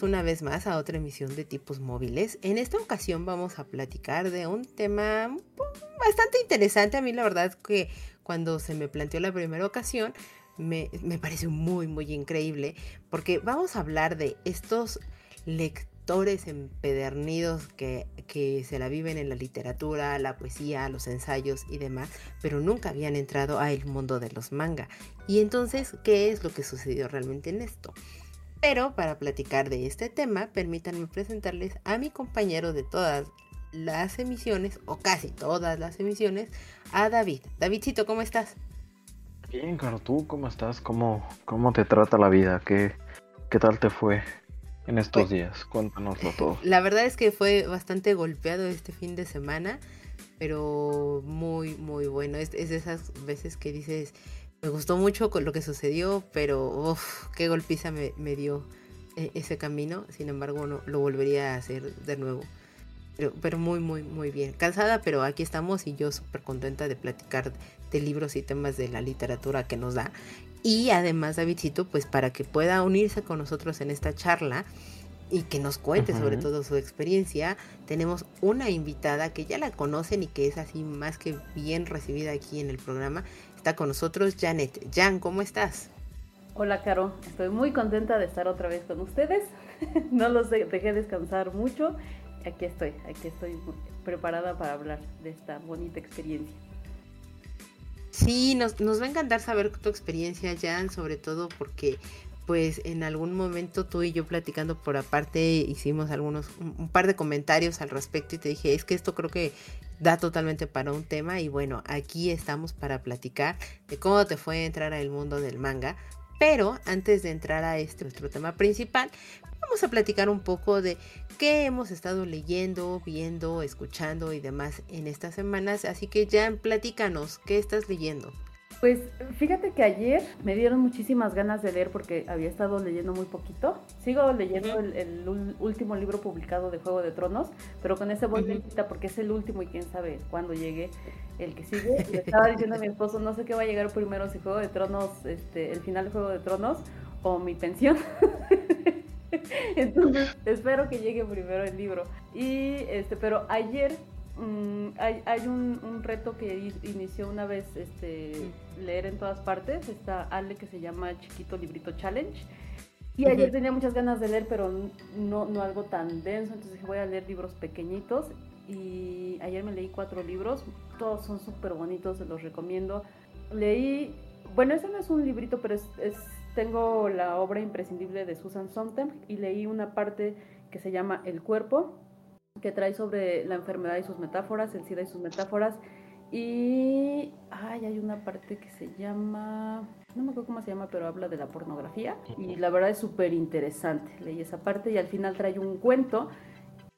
Una vez más a otra emisión de tipos móviles. En esta ocasión vamos a platicar de un tema bastante interesante. A mí la verdad que cuando se me planteó la primera ocasión me, me pareció muy muy increíble porque vamos a hablar de estos lectores empedernidos que, que se la viven en la literatura, la poesía, los ensayos y demás, pero nunca habían entrado al mundo de los manga. Y entonces, ¿qué es lo que sucedió realmente en esto? Pero para platicar de este tema, permítanme presentarles a mi compañero de todas las emisiones, o casi todas las emisiones, a David. Davidcito, ¿cómo estás? Bien, Caro, ¿tú cómo estás? ¿Cómo, cómo te trata la vida? ¿Qué, qué tal te fue en estos pues, días? Cuéntanoslo todo. La verdad es que fue bastante golpeado este fin de semana, pero muy, muy bueno. Es, es de esas veces que dices, me gustó mucho con lo que sucedió, pero uff, qué golpiza me, dio e, ese camino. Sin embargo, no lo volvería a hacer de nuevo. Pero, pero muy, muy, muy bien. Cansada, pero aquí estamos y yo súper contenta de platicar de libros y temas de la literatura que nos da. Y además, Davidcito, pues para que pueda unirse con nosotros en esta charla y que nos cuente sobre todo su experiencia, tenemos una invitada que ya la conocen y que es así más que bien recibida aquí en el programa. Está con nosotros Janet. Jan, ¿cómo estás? Hola, Caro. Estoy muy contenta de estar otra vez con ustedes. no los dejé descansar mucho. Aquí estoy, aquí estoy preparada para hablar de esta bonita experiencia. Sí, nos, nos va a encantar saber tu experiencia, Jan, sobre todo porque pues en algún momento tú y yo platicando por aparte hicimos algunos un, par de comentarios al respecto y te dije es que esto creo que da totalmente para un tema y bueno aquí estamos para platicar de cómo te fue entrar al mundo del manga pero antes de entrar a este nuestro tema principal vamos a platicar un poco de qué hemos estado leyendo viendo escuchando y demás en estas semanas. Así que ya platícanos qué estás leyendo pues fíjate que ayer me dieron muchísimas ganas de leer porque había estado leyendo muy poquito. Sigo leyendo el, último libro publicado de Juego de Tronos, pero con ese voz uh porque es el último y quién sabe cuándo llegue el que sigue. Le estaba diciendo a mi esposo, no sé qué va a llegar primero, si Juego de Tronos, este, el final de Juego de Tronos o mi pensión. Entonces espero que llegue primero el libro. Y este, pero ayer Mm, hay, hay un, reto que inició una vez este, leer en todas partes. Está Ale que se llama Chiquito Librito Challenge. Y ayer tenía muchas ganas de leer, pero no, no algo tan denso. Entonces dije, voy a leer libros pequeñitos. Y ayer me leí cuatro libros. Todos son súper bonitos, se los recomiendo. Leí, bueno, ese no es un librito, pero es, tengo la obra imprescindible de Susan Sontag y leí una parte que se llama El cuerpo que trae sobre la enfermedad y sus metáforas, el SIDA y sus metáforas. Y ay, hay una parte que se llama, no me acuerdo cómo se llama, pero habla de la pornografía. Y la verdad es súper interesante. Leí esa parte y al final trae un cuento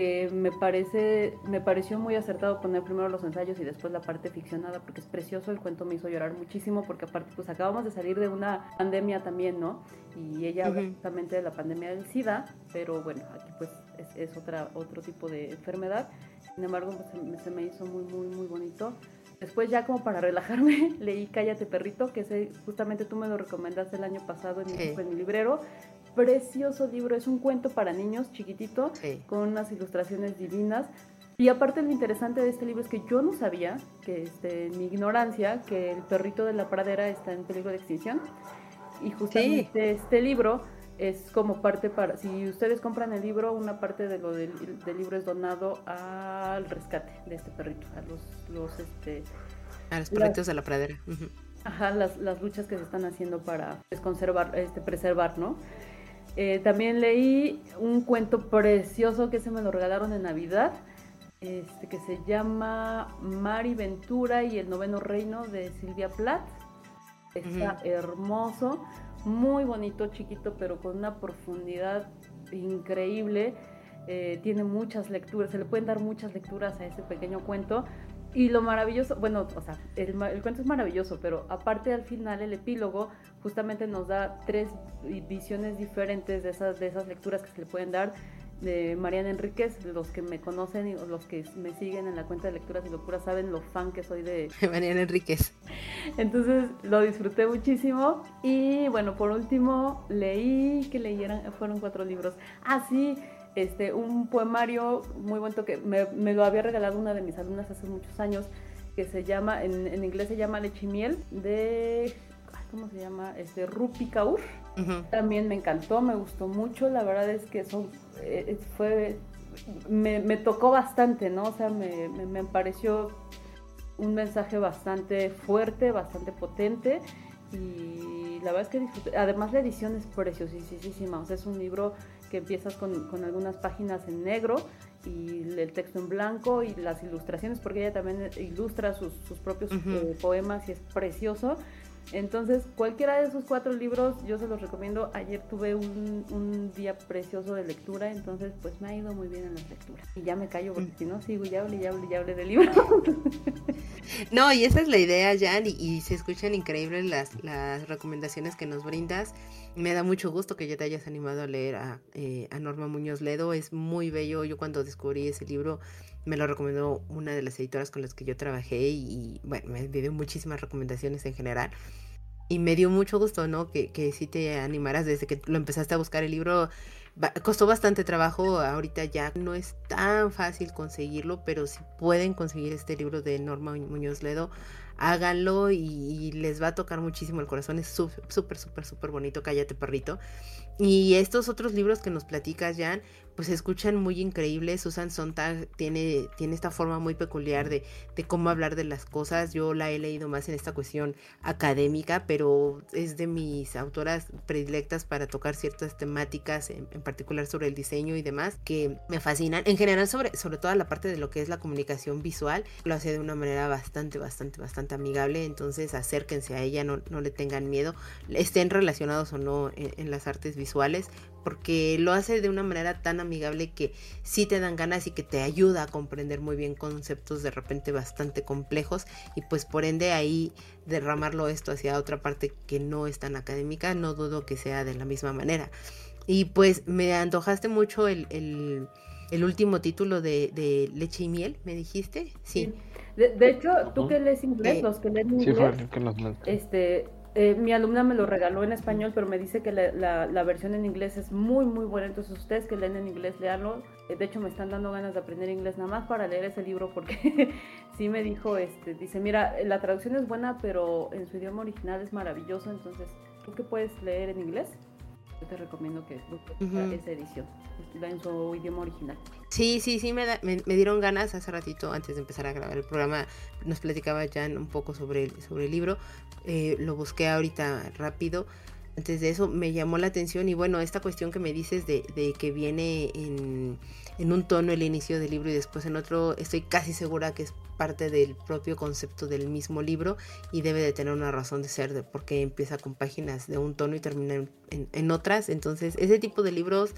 que me parece, me pareció muy acertado poner primero los ensayos y después la parte ficcionada, porque es precioso, el cuento me hizo llorar muchísimo, porque aparte pues acabamos de salir de una pandemia también, ¿no? Y ella habla justamente de la pandemia del SIDA, pero bueno, aquí pues es, otra, otro tipo de enfermedad, sin embargo pues, se, me hizo muy, muy, muy bonito. Después ya como para relajarme, leí Cállate Perrito, que ese, justamente tú me lo recomendaste el año pasado en, en mi librero, precioso libro, es un cuento para niños chiquitito, con unas ilustraciones divinas. Y aparte lo interesante de este libro es que yo no sabía, que este, mi ignorancia, que el perrito de la pradera está en peligro de extinción. Y justamente este libro es como parte para, si ustedes compran el libro, una parte de lo del, libro es donado al rescate de este perrito, a los, los este... A los perritos de la pradera. Ajá, las, las, luchas que se están haciendo para pues, conservar, este, preservar, ¿no? Eh, también leí un cuento precioso que se me lo regalaron en Navidad, este, que se llama Mari Ventura y el noveno reino de Silvia Plath. Está hermoso, muy bonito, chiquito, pero con una profundidad increíble. Eh, tiene muchas lecturas, se le pueden dar muchas lecturas a ese pequeño cuento. Y lo maravilloso, bueno, o sea, el, cuento es maravilloso, pero aparte al final el epílogo justamente nos da tres visiones diferentes de esas, de esas lecturas que se le pueden dar de Mariana Enríquez, los que me conocen y los que me siguen en la cuenta de lecturas y locuras saben lo fan que soy de Mariana Enríquez. Entonces lo disfruté muchísimo y bueno, por último leí que leyeran, fueron cuatro libros. Ah, sí, este, un poemario muy bueno que me, me, lo había regalado una de mis alumnas hace muchos años, que se llama, en, en inglés se llama Leche y Miel, de, ¿cómo se llama? Este, Rupi Kaur. También me encantó, me gustó mucho, la verdad es que son, eh, fue, me, me, tocó bastante, ¿no? O sea, me, me, me pareció un mensaje bastante fuerte, bastante potente y la verdad es que disfruté. Además la edición es preciosísima, o sea, es un libro que empiezas con, con, algunas páginas en negro y el texto en blanco y las ilustraciones, porque ella también ilustra sus, sus propios eh, poemas y es precioso. Entonces, cualquiera de esos cuatro libros yo se los recomiendo. Ayer tuve un, un, día precioso de lectura, entonces pues me ha ido muy bien en las lecturas. Y ya me callo porque si no sigo y hable y hable y hable de libros. no, y esa es la idea, Jan, y, se escuchan increíbles las, las recomendaciones que nos brindas. Me da mucho gusto que ya te hayas animado a leer a, eh, a Norma Muñoz Ledo. Es muy bello. Yo cuando descubrí ese libro me lo recomendó una de las editoras con las que yo trabajé y, bueno, me dio muchísimas recomendaciones en general. Y me dio mucho gusto, ¿no? Que, que sí te animaras desde que lo empezaste a buscar el libro. Costó bastante trabajo, ahorita ya no es tan fácil conseguirlo, pero si pueden conseguir este libro de Norma Muñoz Ledo, háganlo y, les va a tocar muchísimo el corazón. Es súper, súper, súper, bonito. Cállate, perrito. Y estos otros libros que nos platicas, Jan, pues se escuchan muy increíbles. Susan Sontag tiene, tiene esta forma muy peculiar de, de, cómo hablar de las cosas. Yo la he leído más en esta cuestión académica, pero es de mis autoras predilectas para tocar ciertas temáticas, en, particular sobre el diseño y demás, que me fascinan. En general, sobre, sobre toda la parte de lo que es la comunicación visual, lo hace de una manera bastante, bastante, bastante amigable. Entonces, acérquense a ella, no, no le tengan miedo, estén relacionados o no en, en las artes visuales, porque lo hace de una manera tan amigable que sí te dan ganas y que te ayuda a comprender muy bien conceptos de repente bastante complejos y pues por ende ahí derramarlo esto hacia otra parte que no es tan académica, no dudo que sea de la misma manera. Y pues me antojaste mucho el, el, el último título de, de, Leche y Miel, ¿me dijiste? Sí. De, de hecho, tú que lees inglés, eh, los que leen inglés, sí, que los... este, eh, mi alumna me lo regaló en español, pero me dice que la, la, la, versión en inglés es muy, muy buena. Entonces, ustedes que leen en inglés, leanlo. Eh, de hecho, me están dando ganas de aprender inglés nada más para leer ese libro, porque sí me dijo, este, dice, mira, la traducción es buena, pero en su idioma original es maravilloso. Entonces, ¿tú qué puedes leer en inglés? Yo te recomiendo que busques uh -huh. esa edición en su idioma original. Sí, sí, sí, me, da, me, me, dieron ganas hace ratito, antes de empezar a grabar el programa, nos platicaba Jan un poco sobre el, sobre el libro, eh, lo busqué ahorita rápido, antes de eso me llamó la atención y bueno, esta cuestión que me dices de, de que viene en, en, un tono el inicio del libro y después en otro, estoy casi segura que es parte del propio concepto del mismo libro y debe de tener una razón de ser de porque empieza con páginas de un tono y termina en, en, en otras, entonces ese tipo de libros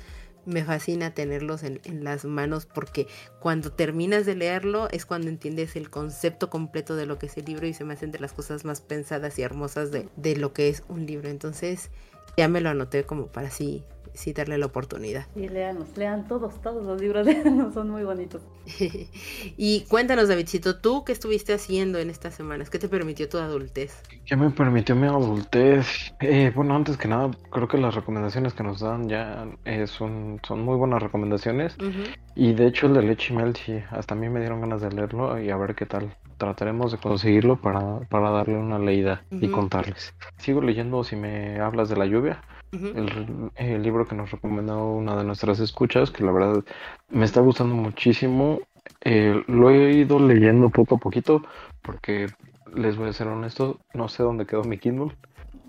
me fascina tenerlos en, las manos porque cuando terminas de leerlo es cuando entiendes el concepto completo de lo que es el libro y se me hacen de las cosas más pensadas y hermosas de, de lo que es un libro. Entonces ya me lo anoté como para así sí darle la oportunidad. Sí, leanos, lean todos, todos los libros son muy bonitos. y cuéntanos, Davidcito, ¿tú qué estuviste haciendo en estas semanas? ¿Qué te permitió tu adultez? ¿Qué me permitió mi adultez? Eh, bueno, antes que nada, creo que las recomendaciones que nos dan ya eh, son, son muy buenas recomendaciones. Uh -huh. Y de hecho el de Leche Mel, sí, hasta a mí me dieron ganas de leerlo y a ver qué tal. Trataremos de conseguirlo para, para darle una leída uh -huh. y contarles. Sigo leyendo si me hablas de la lluvia. Uh -huh. el, el, libro que nos recomendó una de nuestras escuchas, que la verdad me está gustando muchísimo. Eh, lo he ido leyendo poco a poquito porque les voy a ser honesto, no sé dónde quedó mi Kindle.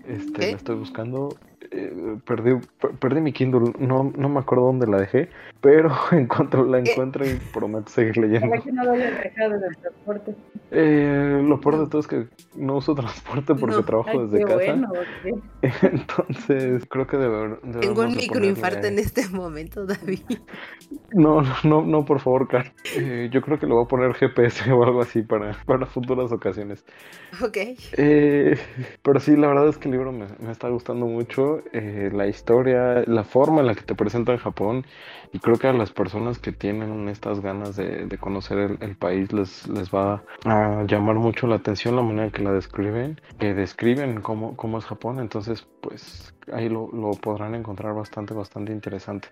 Este, la estoy buscando. Eh, perdí, per, perdí mi Kindle, no, no me acuerdo dónde la dejé, pero en cuanto la encuentro y prometo seguir leyendo. Que no lo dejado en el transporte. Eh, lo peor de todo es que no uso transporte porque trabajo desde casa. Bueno, Entonces, creo que debe, Tengo un microinfarto en este momento, David. No, no, no, por favor, Carl. Eh, yo creo que le voy a poner GPS o algo así para, para futuras ocasiones. Ok. Eh, pero sí, la verdad es que el libro me, me está gustando mucho. Eh, la historia, la forma en la que te presenta en Japón. Y creo que a las personas que tienen estas ganas de, de conocer el, el, país les, les va a llamar mucho la atención la manera que la describen, que describen cómo, cómo es Japón. Entonces, pues ahí lo, lo podrán encontrar bastante, bastante interesante.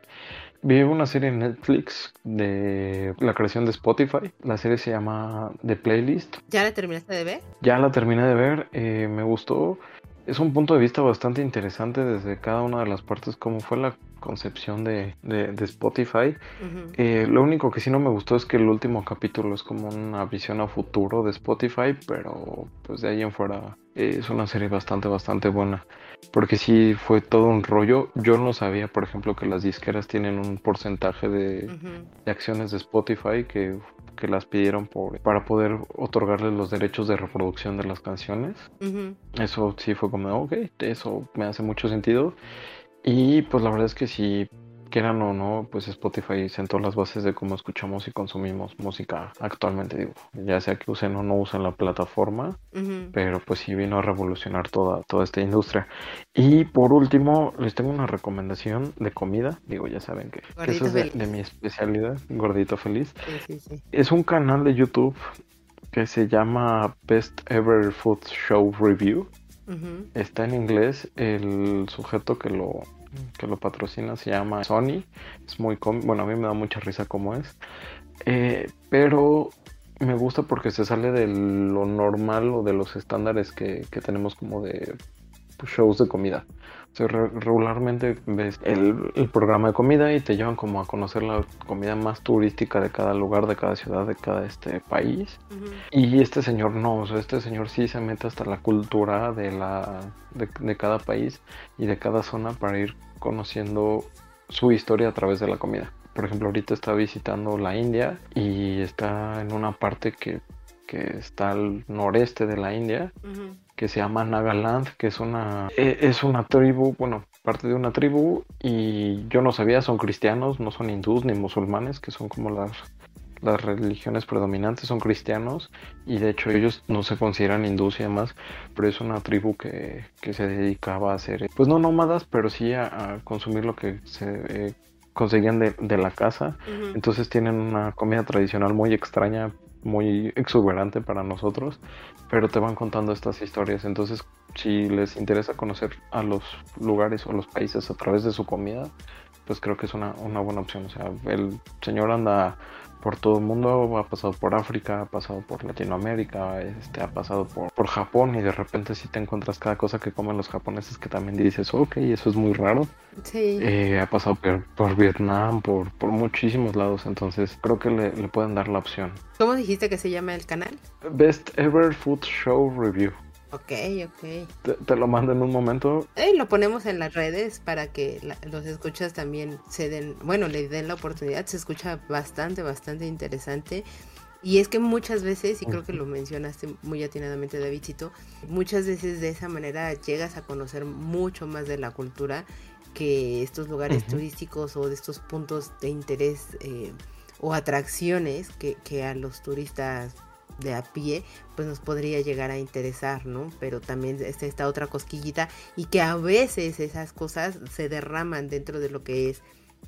Vi una serie en Netflix de la creación de Spotify. La serie se llama The Playlist. ¿Ya la terminaste de ver? Ya la terminé de ver. Eh, me gustó. Es un punto de vista bastante interesante desde cada una de las partes, cómo fue la concepción de, de, de Spotify. Uh -huh. eh, lo único que sí no me gustó es que el último capítulo es como una visión a futuro de Spotify, pero pues de ahí en fuera eh, es una serie bastante, bastante buena. Porque sí fue todo un rollo. Yo no sabía, por ejemplo, que las disqueras tienen un porcentaje de, uh -huh. de acciones de Spotify que que las pidieron por, para poder otorgarles los derechos de reproducción de las canciones. Uh -huh. Eso sí fue como, ok, eso me hace mucho sentido. Y pues la verdad es que si quieran o no, pues Spotify sentó las bases de cómo escuchamos y consumimos música actualmente, digo, ya sea que usen o no usen la plataforma, uh -huh. pero pues sí vino a revolucionar toda, toda esta industria. Y por último, les tengo una recomendación de comida, digo, ya saben que, que eso es de, de, mi especialidad, Gordito Feliz. Sí, sí, sí. Es un canal de YouTube que se llama Best Ever Food Show Review. Uh -huh. Está en inglés, el sujeto que lo que lo patrocina se llama Sony. Es muy bueno, a mí me da mucha risa como es. Eh, pero me gusta porque se sale de lo normal o de los estándares que, que tenemos como de shows de comida. Regularmente ves el, el, programa de comida y te llevan como a conocer la comida más turística de cada lugar, de cada ciudad, de cada este país. Uh -huh. Y este señor no, o sea, este señor sí se mete hasta la cultura de, la, de, de cada país y de cada zona para ir conociendo su historia a través de la comida. Por ejemplo, ahorita está visitando la India y está en una parte que, que está al noreste de la India. Uh -huh que se llama Nagaland, que es una, e, es una tribu, bueno, parte de una tribu y yo no sabía, son cristianos, no son hindús ni musulmanes, que son como las, las religiones predominantes, son cristianos y de hecho ellos no se consideran hindús y demás, pero es una tribu que, que se dedicaba a hacer, pues no nómadas, pero sí a, a consumir lo que se... Eh, conseguían de, de, la casa. Uh -huh. Entonces tienen una comida tradicional muy extraña, muy exuberante para nosotros, pero te van contando estas historias. Entonces, si les interesa conocer a los lugares o los países a través de su comida, pues creo que es una, una buena opción. O sea, el señor anda por todo el mundo, ha pasado por África, ha pasado por Latinoamérica, este, ha pasado por, por Japón y de repente si sí te encuentras cada cosa que comen los japoneses que también dices, ok, eso es muy raro. Sí. Eh, ha pasado por, por Vietnam, por, por, muchísimos lados, entonces creo que le, le, pueden dar la opción. ¿Cómo dijiste que se llama el canal? Best Ever Food Show Review. Ok, ok. Te, te, lo mando en un momento. Y lo ponemos en las redes para que la, los escuchas también se den, bueno, le den la oportunidad. Se escucha bastante, bastante interesante. Y es que muchas veces, y creo que lo mencionaste muy atinadamente, Davidcito, muchas veces de esa manera llegas a conocer mucho más de la cultura que estos lugares uh -huh. turísticos o de estos puntos de interés eh, o atracciones que, que a los turistas de a pie, pues nos podría llegar a interesar, ¿no? Pero también está esta otra cosquillita y que a veces esas cosas se derraman dentro de lo que es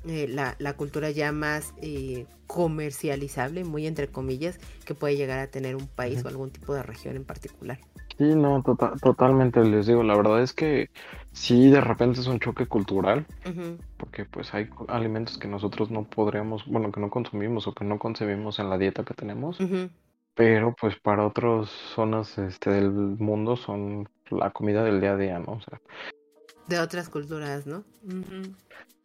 eh, la, la, cultura ya más eh, comercializable, muy entre comillas, que puede llegar a tener un país o algún tipo de región en particular. Sí, no, to tota-, totalmente les digo, la verdad es que sí, de repente es un choque cultural, uh -huh. porque pues hay alimentos que nosotros no podríamos, bueno, que no consumimos o que no concebimos en la dieta que tenemos. Uh -huh pero pues para otras zonas este, del mundo son la comida del día a día, ¿no? O sea, de otras culturas, ¿no? Uh -huh.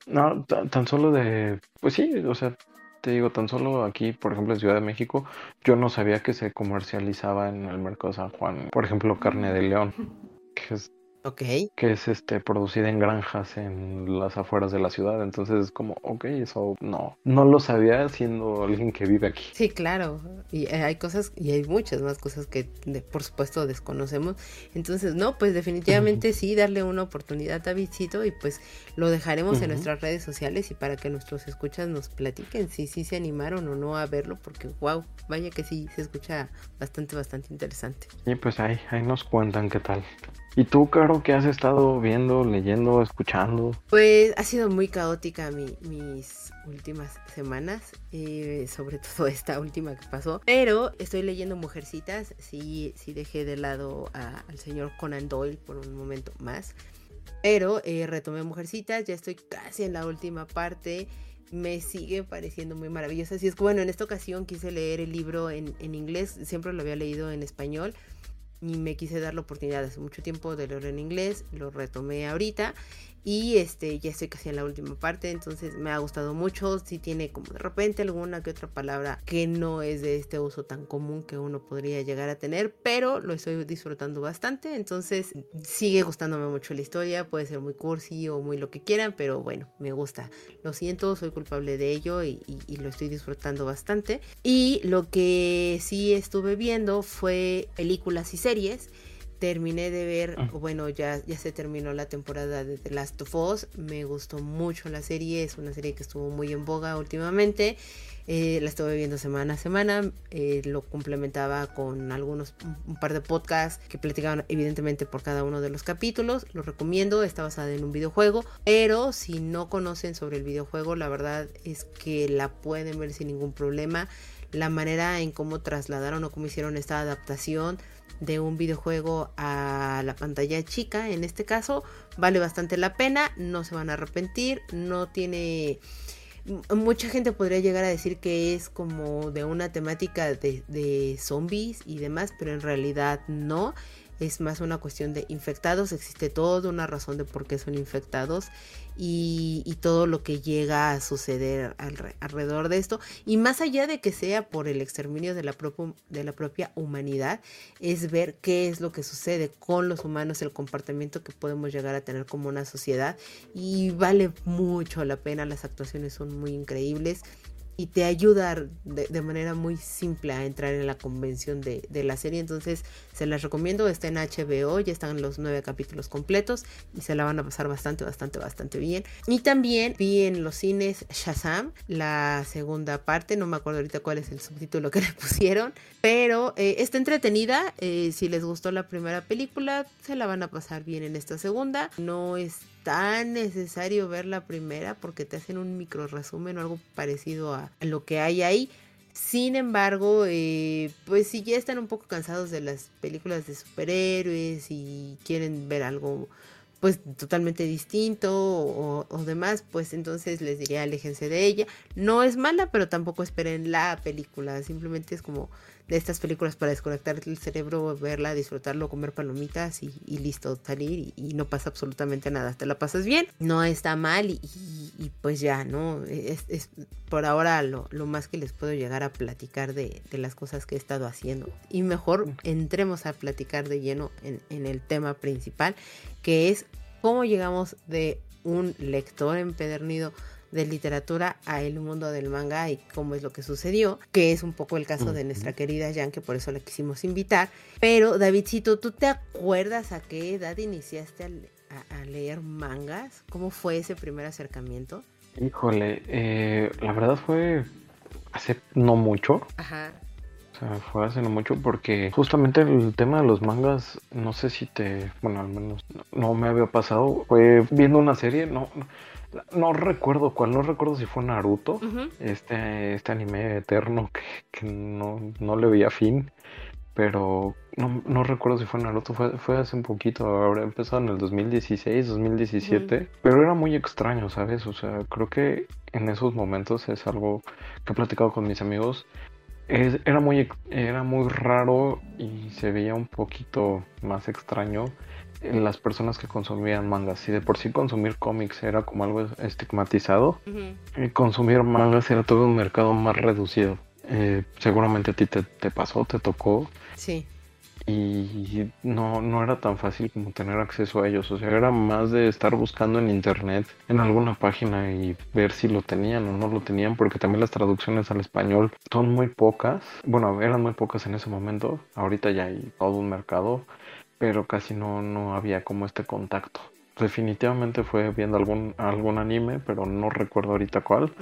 No, tan solo de, pues sí, o sea, te digo, tan solo aquí, por ejemplo, en Ciudad de México, yo no sabía que se comercializaba en el mercado San Juan, por ejemplo, carne de león, que es Ok. que es este producida en granjas en las afueras de la ciudad. Entonces es como, ok, eso no, no lo sabía siendo alguien que vive aquí. Sí, claro. Y eh, hay cosas, y hay muchas más cosas que de- por supuesto desconocemos. Entonces, no, pues definitivamente sí, darle una oportunidad a Davidcito y pues lo dejaremos en nuestras redes sociales y para que nuestros escuchas nos platiquen si sí se animaron o no a verlo, porque wow, vaya que sí, se escucha bastante, bastante interesante. Y pues ahí, ahí nos cuentan qué tal. ¿Y tú, Caro, qué has estado viendo, leyendo, escuchando? Pues ha sido muy caótica mi- mis últimas semanas, eh, sobre todo esta última que pasó. Pero estoy leyendo Mujercitas, sí, sí dejé de lado a- al señor Conan Doyle por un momento más. Pero eh, retomé Mujercitas, ya estoy casi en la última parte. Me sigue pareciendo muy maravillosa. Así es que bueno, en esta ocasión quise leer el libro en, en inglés, siempre lo había leído en español y me quise dar la oportunidad hace mucho tiempo de leerlo en inglés, lo retomé ahorita y este ya estoy casi en la última parte, entonces me ha gustado mucho, si tiene como de repente alguna que otra palabra que no es de este uso tan común que uno podría llegar a tener, pero lo estoy disfrutando bastante, entonces sigue gustándome mucho la historia, puede ser muy cursi o muy lo que quieran, pero bueno, me gusta, lo siento, soy culpable de ello y, y- y lo estoy disfrutando bastante. Y lo que sí estuve viendo fue películas y series. Terminé de ver, Ah. bueno, ya, ya se terminó la temporada de The Last of Us. Me gustó mucho la serie, es una serie que estuvo muy en boga últimamente. Eh, la estuve viendo semana a semana, eh, lo complementaba con algunos, un, un par de podcasts que platicaban evidentemente por cada uno de los capítulos. Lo recomiendo, está basada en un videojuego, pero si no conocen sobre el videojuego, la verdad es que la pueden ver sin ningún problema. La manera en cómo trasladaron o cómo hicieron esta adaptación de un videojuego a la pantalla chica, en este caso, vale bastante la pena, no se van a arrepentir, no tiene Mucha gente podría llegar a decir que es como de una temática de, de zombies y demás, pero en realidad no. Es más una cuestión de infectados. Existe toda una razón de por qué son infectados y, todo lo que llega a suceder alre- alrededor de esto. Y más allá de que sea por el exterminio de la, propo- de la propia humanidad, es ver qué es lo que sucede con los humanos, el comportamiento que podemos llegar a tener como una sociedad. Y vale mucho la pena, las actuaciones son muy increíbles y te ayuda de, manera muy simple a entrar en la convención de, de la serie. Entonces se las recomiendo, está en HBO, ya están los nueve capítulos completos y se la van a pasar bastante, bastante, bastante bien. Y también vi en los cines Shazam, la segunda parte, no me acuerdo ahorita cuál es el subtítulo que le pusieron, pero eh, está entretenida. eh, si les gustó la primera película, se la van a pasar bien en esta segunda. No es tan necesario ver la primera porque te hacen un micro resumen o algo parecido a, lo que hay ahí. Sin embargo, eh, pues si ya están un poco cansados de las películas de superhéroes y quieren ver algo pues totalmente distinto o, o demás, pues entonces les diría aléjense de ella. No es mala, pero tampoco esperen la película, simplemente es como de estas películas para desconectar el cerebro, verla, disfrutarlo, comer palomitas y, y listo, salir y, y no pasa absolutamente nada. Te la pasas bien, no está mal y, y- y pues ya, ¿no? Es, es por ahora lo, lo más que les puedo llegar a platicar de, de las cosas que he estado haciendo. Y mejor entremos a platicar de lleno en, en el tema principal, que es cómo llegamos de un lector empedernido de literatura a el mundo del manga y cómo es lo que sucedió, que es un poco el caso de nuestra querida Jan, que por eso la quisimos invitar. Pero Davidcito, ¿tú te acuerdas a qué edad iniciaste a, le- a- a leer mangas? ¿Cómo fue ese primer acercamiento? Híjole, eh, la verdad fue hace no mucho. Ajá. O sea, fue hace no mucho porque justamente el tema de los mangas, no sé si te, bueno, al menos no, no me había pasado. Fue viendo una serie, no, no, recuerdo cuál, no recuerdo si fue Naruto, este, este anime eterno que, que no, no le veía fin. Pero no, no recuerdo si fue Naruto, fue, fue hace un poquito, habrá empezado en el 2016, 2017, pero era muy extraño, ¿sabes? O sea, creo que en esos momentos es algo que he platicado con mis amigos. Es- era, muy, era muy raro y se veía un poquito más extraño las personas que consumían mangas. Si de por sí consumir cómics era como algo estigmatizado, eh, consumir mangas era todo un mercado más reducido. Eh, seguramente a ti te, te pasó, te tocó. Sí. y no, no era tan fácil como tener acceso a ellos. O sea, era más de estar buscando en internet, en alguna página y ver si lo tenían o no lo tenían, porque también las traducciones al español son muy pocas. Bueno, eran muy pocas en ese momento. Ahorita ya hay todo un mercado, pero casi no, no había como este contacto definitivamente fue viendo algún, algún anime, pero no recuerdo ahorita cuál,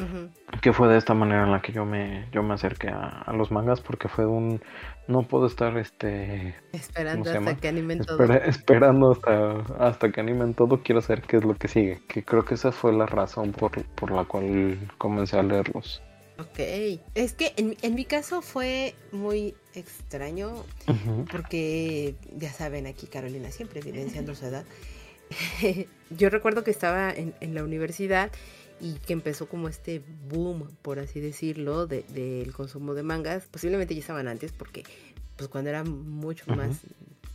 que fue de esta manera en la que yo me, yo me acerqué a, los mangas, porque fue un, no puedo estar este esperando hasta que animen todo. Esperando hasta, hasta que animen todo, quiero saber qué es lo que sigue, que creo que esa fue la razón por, por la cual comencé a leerlos. Ok, es que en, en mi caso fue muy extraño, porque ya saben, aquí Carolina siempre evidenciando su edad. yo recuerdo que estaba en, la universidad y que empezó como este boom, por así decirlo, del consumo de mangas. Posiblemente ya estaban antes porque pues cuando era mucho más,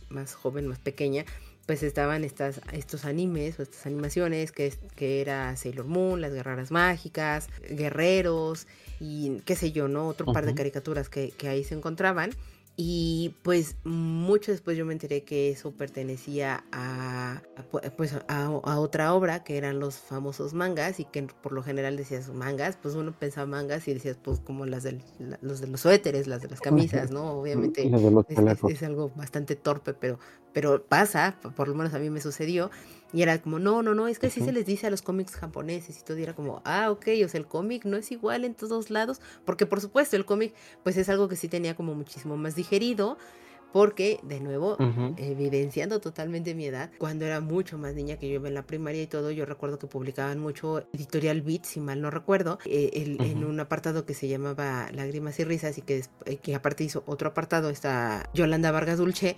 más joven, más pequeña, pues estaban estas, estos animes o estas animaciones que, que era Sailor Moon, las guerreras mágicas, guerreros y qué sé yo, ¿no? Otro par de caricaturas que, que ahí se encontraban. Y pues mucho después yo me enteré que eso pertenecía a, pues a, otra obra que eran los famosos mangas y que por lo general decías mangas, pues uno pensaba mangas y decías pues como las del, los de los suéteres, las de las camisas, ¿no? Obviamente es, algo bastante torpe, pero, pero pasa, por lo menos a mí me sucedió. Y era como, no, no, no, es que así se les dice a los cómics japoneses y todo. Y era como, ah, ok, o sea, el cómic no es igual en todos lados. Porque por supuesto, el cómic, pues es algo que sí tenía como muchísimo más digerido. Porque, de nuevo, evidenciando totalmente mi edad, cuando era mucho más niña que yo iba en la primaria y todo, yo recuerdo que publicaban mucho Editorial Beat, si mal no recuerdo, eh, en un apartado que se llamaba Lágrimas y Risas y que, eh, que aparte hizo otro apartado, está Yolanda Vargas Dulce,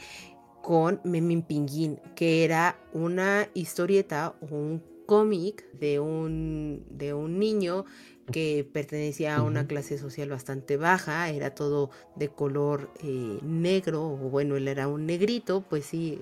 con Memín Pinguín, que era una historieta o un cómic de un, de un niño que pertenecía a una clase social bastante baja, era todo de color eh, negro, o bueno, él era un negrito, pues sí,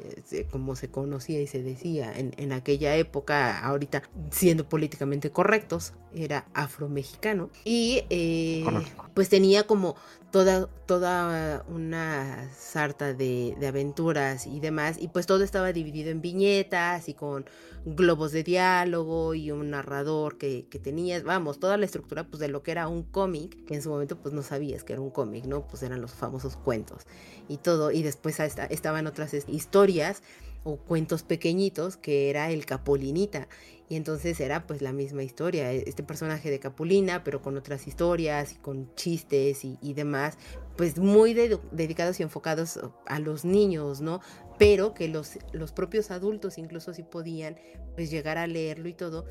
como se conocía y se decía en, en aquella época, ahorita siendo políticamente correctos, era afromexicano, y eh, pues tenía como toda, toda una sarta de, aventuras y demás, y pues todo estaba dividido en viñetas y con globos de diálogo y un narrador que, que tenías, vamos, toda la estructura pues de lo que era un cómic, que en su momento pues no sabías que era un cómic, ¿no? Pues eran los famosos cuentos y todo, y después estaban otras historias o cuentos pequeñitos que era el Capolinita y entonces era pues la misma historia, e, este personaje de Capulina, pero con otras historias y con chistes y, demás, pues muy dedicados y enfocados a los niños, ¿no? Pero que los, los propios adultos incluso sí podían pues llegar a leerlo y todo.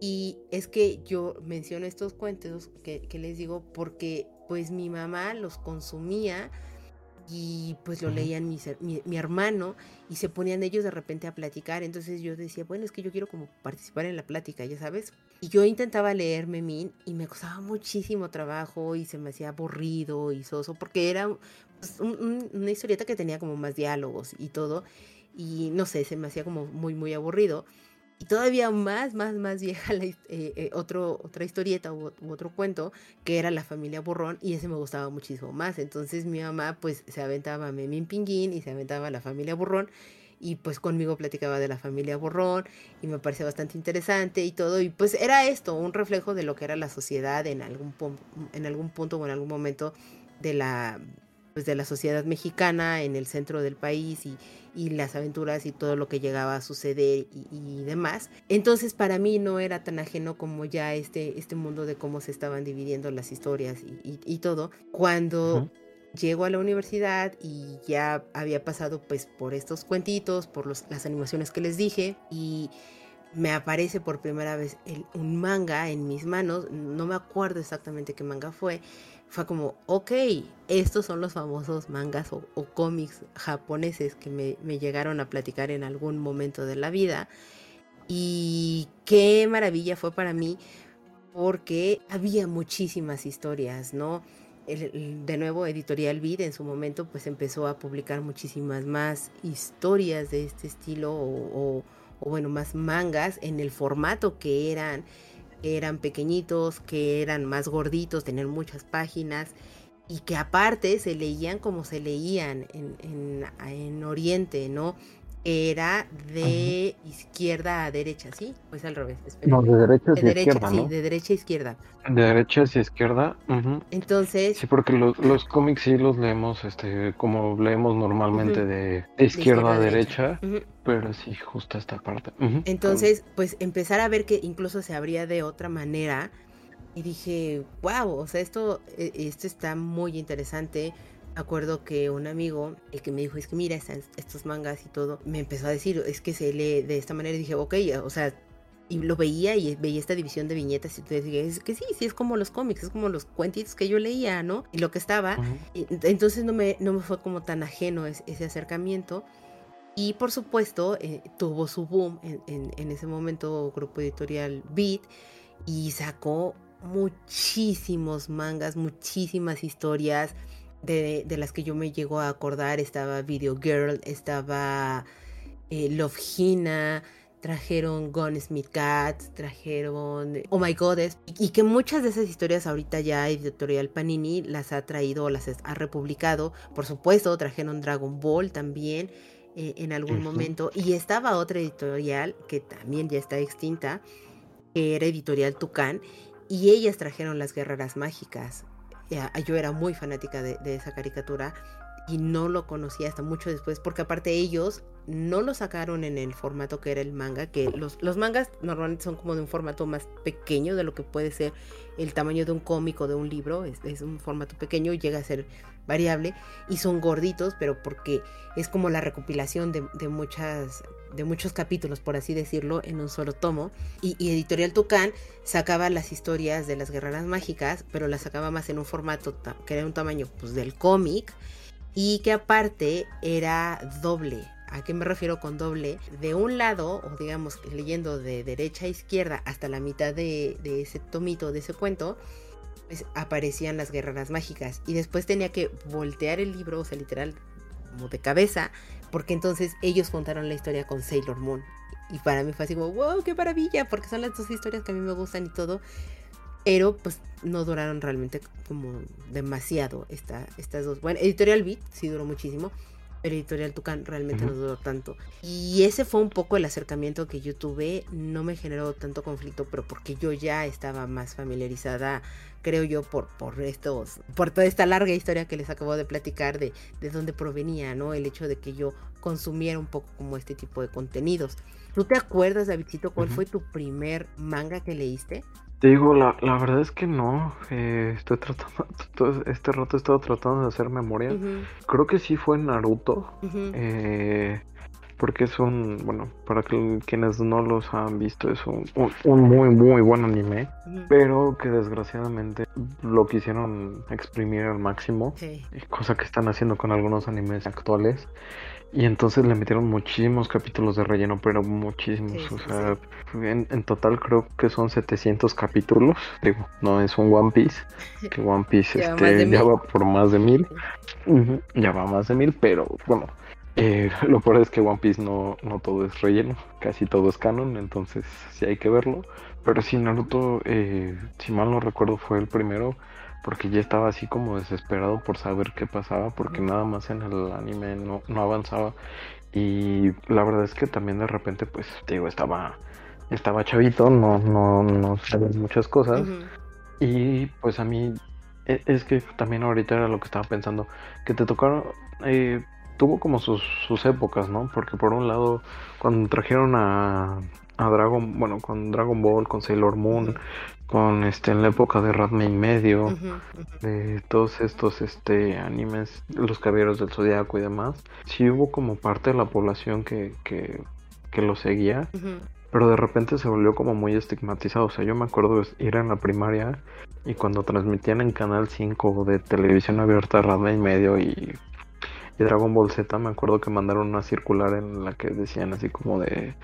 Y es que yo menciono estos cuentos que, que les digo porque pues mi mamá los consumía y pues lo leían mi, hermano y se ponían ellos de repente a platicar. Entonces yo decía, bueno, es que yo quiero como participar en la plática, ya sabes. Y yo intentaba leer Memín y me costaba muchísimo trabajo y se me hacía aburrido y soso porque era pues, una historieta que tenía como más diálogos y todo. Y no sé, se me hacía como muy, muy aburrido. Y todavía más, más, más vieja la, eh, eh, otro, otra historieta u, otro cuento que era La familia Borrón y ese me gustaba muchísimo más. Entonces mi mamá pues se aventaba Memín Pinguín y se aventaba La familia Borrón y pues conmigo platicaba de la familia Borrón y me parecía bastante interesante y todo y pues era esto, un reflejo de lo que era la sociedad en algún, en algún punto o en algún momento de la pues, de la sociedad mexicana en el centro del país y, las aventuras y todo lo que llegaba a suceder y, demás. Entonces para mí no era tan ajeno como ya este, este mundo de cómo se estaban dividiendo las historias y, todo. Cuando llego a la universidad y ya había pasado pues por estos cuentitos, por los, las animaciones que les dije y me aparece por primera vez un manga en mis manos, no me acuerdo exactamente qué manga fue, fue como, ok, estos son los famosos mangas o, cómics japoneses que me, llegaron a platicar en algún momento de la vida. Y qué maravilla fue para mí porque había muchísimas historias, ¿no? de nuevo, Editorial Vid en su momento pues empezó a publicar muchísimas más historias de este estilo o bueno, más mangas en el formato que eran eran pequeñitos, que eran más gorditos, tenían muchas páginas y que aparte se leían como se leían en, en, en Oriente, ¿no? Era de izquierda a derecha, ¿sí? Pues al revés. No, de derecha hacia izquierda, sí, de derecha a izquierda. De derecha hacia izquierda. Entonces. Sí, porque los, los, cómics sí los leemos, este, como leemos normalmente de, izquierda, a derecha, pero sí, justo esta parte. Entonces, pues empezar a ver que incluso se abría de otra manera. Y dije, wow, o sea, esto, e, esto está muy interesante acuerdo que un amigo, el que me dijo, es que mira estos mangas y todo, me empezó a decir, es que se lee de esta manera y dije, ok, o sea, y lo veía y veía esta división de viñetas y dije, es que sí, sí, es como los cómics, es como los cuentitos que yo leía, ¿no? Y lo que estaba. entonces no me, no me fue como tan ajeno ese, acercamiento. Y por supuesto, eh, tuvo su boom en, en, en, ese momento, grupo editorial Beat, y sacó muchísimos mangas, muchísimas historias de, las que yo me llego a acordar estaba Video Girl, estaba eh, Love Hina, trajeron Smith Cats, trajeron Oh My Goddess, y, que muchas de esas historias ahorita ya Editorial Panini las ha traído las ha republicado. Por supuesto, trajeron Dragon Ball también eh, en algún momento, y estaba otra editorial que también ya está extinta, que era Editorial Tucán, y ellas trajeron las guerreras mágicas yo era muy fanática de, esa caricatura y no lo conocía hasta mucho después, porque aparte ellos no lo sacaron en el formato que era el manga, que los, los mangas normalmente son como de un formato más pequeño de lo que puede ser el tamaño de un cómic o de un libro, es, un formato pequeño, llega a ser variable y son gorditos, pero porque es como la recopilación de muchas de muchos capítulos, por así decirlo, en un solo tomo. Y, Editorial Tucán sacaba las historias de las guerreras mágicas, pero las sacaba más en un formato que era un tamaño pues, del cómic y que aparte era doble. ¿A qué me refiero con doble? De un lado, o digamos leyendo de derecha a izquierda hasta la mitad de, de ese tomito, de ese cuento, pues aparecían las guerreras mágicas. Y después tenía que voltear el libro, o sea, literal, como de cabeza, porque entonces ellos contaron la historia con Sailor Moon. Y para mí fue así como, wow, qué maravilla, porque son las dos historias que a mí me gustan y todo. Pero pues no duraron realmente como demasiado esta, estas dos. Bueno, Editorial Beat sí duró muchísimo, Editorial Tucán realmente no duró tanto. Y ese fue un poco el acercamiento que yo tuve. No me generó tanto conflicto, pero porque yo ya estaba más familiarizada creo yo, por, por estos, por toda esta larga historia que les acabo de platicar de, de dónde provenía, ¿no? El hecho de que yo consumiera un poco como este tipo de contenidos. ¿Tú te acuerdas, Davidcito, cuál fue tu primer manga que leíste? Te digo, la, la verdad es que no. Eh, estoy tratando, todo este rato he estado tratando de hacer memoria. Creo que sí fue Naruto. eh, porque es un, bueno, para quienes no los han visto, es un, muy, muy buen anime, pero que desgraciadamente lo quisieron exprimir al máximo, cosa que están haciendo con algunos animes actuales. Y entonces le metieron muchísimos capítulos de relleno, pero muchísimos. o sea, en, total creo que son 700 capítulos. Digo, no es un One Piece. Que One Piece este, ya va por más de mil. Ya va más de mil, pero bueno, eh, lo peor es que One Piece no, no todo es relleno, casi todo es canon, entonces sí hay que verlo. Pero sí, Naruto, eh, si mal no recuerdo, fue el primero, porque ya estaba así como desesperado por saber qué pasaba, porque nada más en el anime no, no avanzaba. Y la verdad es que también de repente, pues, digo, estaba, estaba chavito, no, no, no sabía muchas cosas. Y pues a mí, e, es que también ahorita era lo que estaba pensando, que te tocaron... Eh, tuvo como sus, sus épocas, ¿no? Porque por un lado, cuando trajeron a, a Dragon, bueno, con Dragon Ball, con Sailor Moon, con este en la época de Radme y medio, de todos estos este animes, los caballeros del zodiaco y demás, sí hubo como parte de la población que, que, que lo seguía. Pero de repente se volvió como muy estigmatizado. O sea, yo me acuerdo de ir en la primaria y cuando transmitían en Canal 5 de televisión abierta Radme y medio y Dragon Ball Z me acuerdo que mandaron una circular en la que decían así como de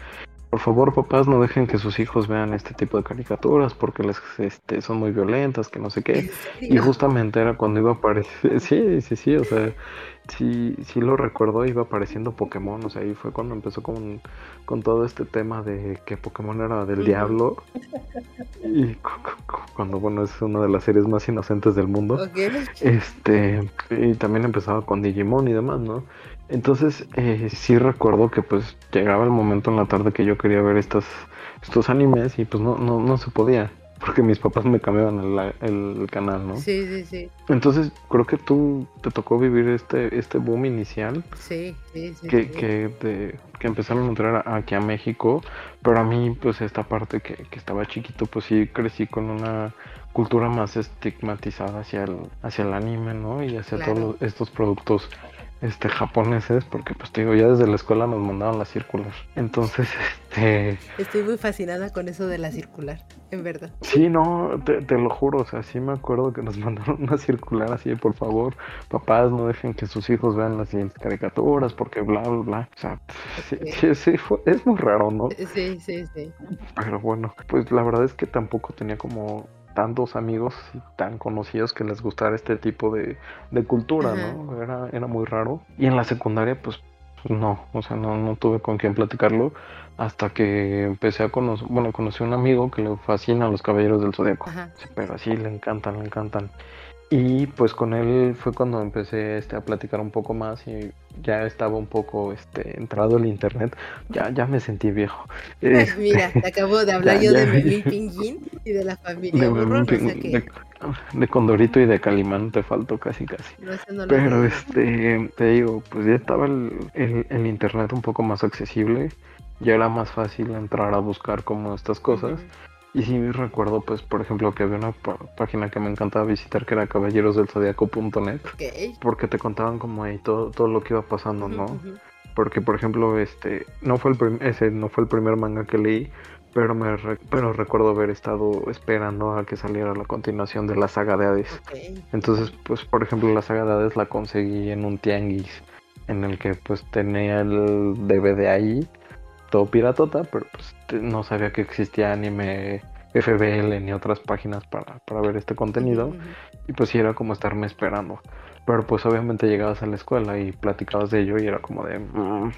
por favor, papás, no dejen que sus hijos vean este tipo de caricaturas porque les este, son muy violentas, que no sé qué. Y justamente era cuando iba a aparecer, sí, sí, sí, o sea, sí, sí lo recuerdo, iba apareciendo Pokémon, o sea, ahí fue cuando empezó con, con todo este tema de que Pokémon era del diablo. Y cuando, bueno, es una de las series más inocentes del mundo. Este, y también empezaba con Digimon y demás, ¿no? Entonces, eh, sí recuerdo que pues llegaba el momento en la tarde que yo quería ver estos, estos animes y pues no, no, no se podía porque mis papás me cambiaban el, canal, ¿no? Sí, sí, sí. Entonces, creo que tú te tocó vivir este este boom inicial. Sí, sí, sí. Que, Que, que empezaron a entrar aquí a México, pero a mí, pues esta parte que, que estaba chiquito, pues sí crecí con una cultura más estigmatizada hacia el, hacia el anime, ¿no? Y hacia todos estos productos este japoneses porque pues te digo ya desde la escuela nos mandaban la circular. Entonces este estoy muy fascinada con eso de la circular en verdad. Sí no te, lo juro o sea sí me acuerdo que nos mandaron una circular así por favor papás no dejen que sus hijos vean las caricaturas porque bla bla bla o sea sí, sí, es muy raro no sí sí sí. Pero bueno pues la verdad es que tampoco tenía como tantos amigos tan conocidos que les gustara este tipo de, cultura, ¿no? Era, era muy raro. Y en la secundaria, pues, no, o sea, no, no tuve con quién platicarlo hasta que empecé a conocer, bueno, conocí a un amigo que le fascina a los caballeros del zodiaco, pero así le encantan, le encantan. Y pues con él fue cuando empecé este, a platicar un poco más y ya estaba un poco este, entrado el internet. Ya, ya me sentí viejo. Mira, te acabo de hablar yo de Memín Pinguín y de la familia de, de, Condorito y de Calimán te faltó casi casi. Pero este, te digo, pues ya estaba el, el, internet un poco más accesible. Ya era más fácil entrar a buscar como estas cosas. Y sí recuerdo, pues, por ejemplo, que había una página que me encantaba visitar que era caballerosdelzodiaco.net. Porque te contaban como ahí todo, todo lo que iba pasando, ¿no? Porque, por ejemplo, este, no fue el ese no fue el primer manga que leí, pero me pero recuerdo haber estado esperando a que saliera la continuación de la saga de Hades. Entonces, pues, por ejemplo, la saga de Hades la conseguí en un tianguis en el que pues tenía el DVD ahí todo piratota, pero pues no sabía que existía anime FBL ni otras páginas para, ver este contenido. Y pues sí era como estarme esperando. Pero pues obviamente llegabas a la escuela y platicabas de ello y era como de mm,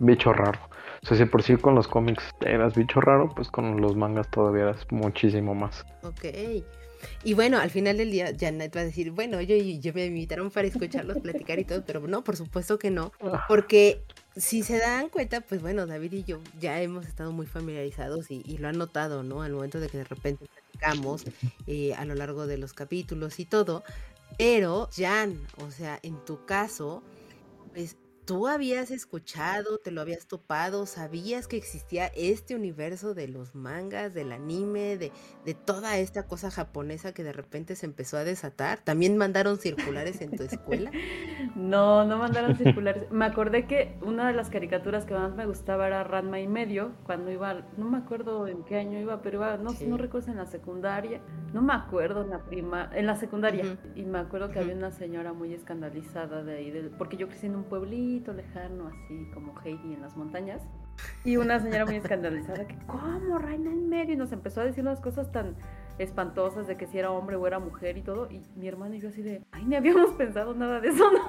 bicho raro. O sea, si por sí con los cómics eras bicho raro, pues con los mangas todavía eras muchísimo más. Ok. Y bueno, al final del día, Janet va a decir, bueno, yo, yo me invitaron para escucharlos platicar y todo, pero no, por supuesto que no, ah. porque si se dan cuenta, pues bueno, David y yo ya hemos estado muy familiarizados y, lo han notado, ¿no? Al momento de que de repente platicamos eh, a lo largo de los capítulos y todo. Pero, Jan, o sea, en tu caso, pues ¿Tú habías escuchado, te lo habías topado, sabías que existía este universo de los mangas, del anime, de, de, toda esta cosa japonesa que de repente se empezó a desatar? ¿También mandaron circulares en tu escuela? No, no mandaron circulares. Me acordé que una de las caricaturas que más me gustaba era Ranma y medio, cuando iba, no me acuerdo en qué año iba, pero iba, no, no recuerdo en la secundaria, no me acuerdo en la prima, en la secundaria. Y me acuerdo que había una señora muy escandalizada de ahí, porque yo crecí en un pueblito lejano, así como Heidi en las montañas. Y una señora muy escandalizada que, ¿cómo? Reina en medio. Y nos empezó a decir unas cosas tan espantosas de que si era hombre o era mujer y todo. Y mi hermana y yo así de, ay, ni habíamos pensado nada de eso, ¿no?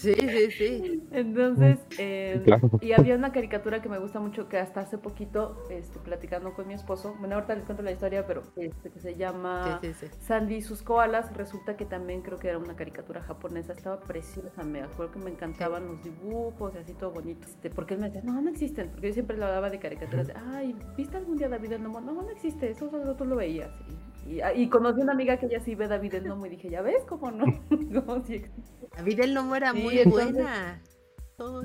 Sí, sí, sí. Entonces, eh, y había una caricatura que me gusta mucho que hasta hace poquito, este, platicando con mi esposo, bueno, ahorita les cuento la historia, pero este, que se llama Sandy y sus koalas, resulta que también creo que era una caricatura japonesa, estaba preciosa, me acuerdo que me encantaban los dibujos y así todo bonito, este, porque él me decía, no, no existen, porque yo siempre le hablaba de caricaturas, de, ay, ¿viste algún día David el No, no existe, eso solo tú lo veías. Y, y, conocí una amiga que ella sí ve David el Nomo y dije, ¿ya ves cómo no? ¿Cómo si David el Nomo era muy buena.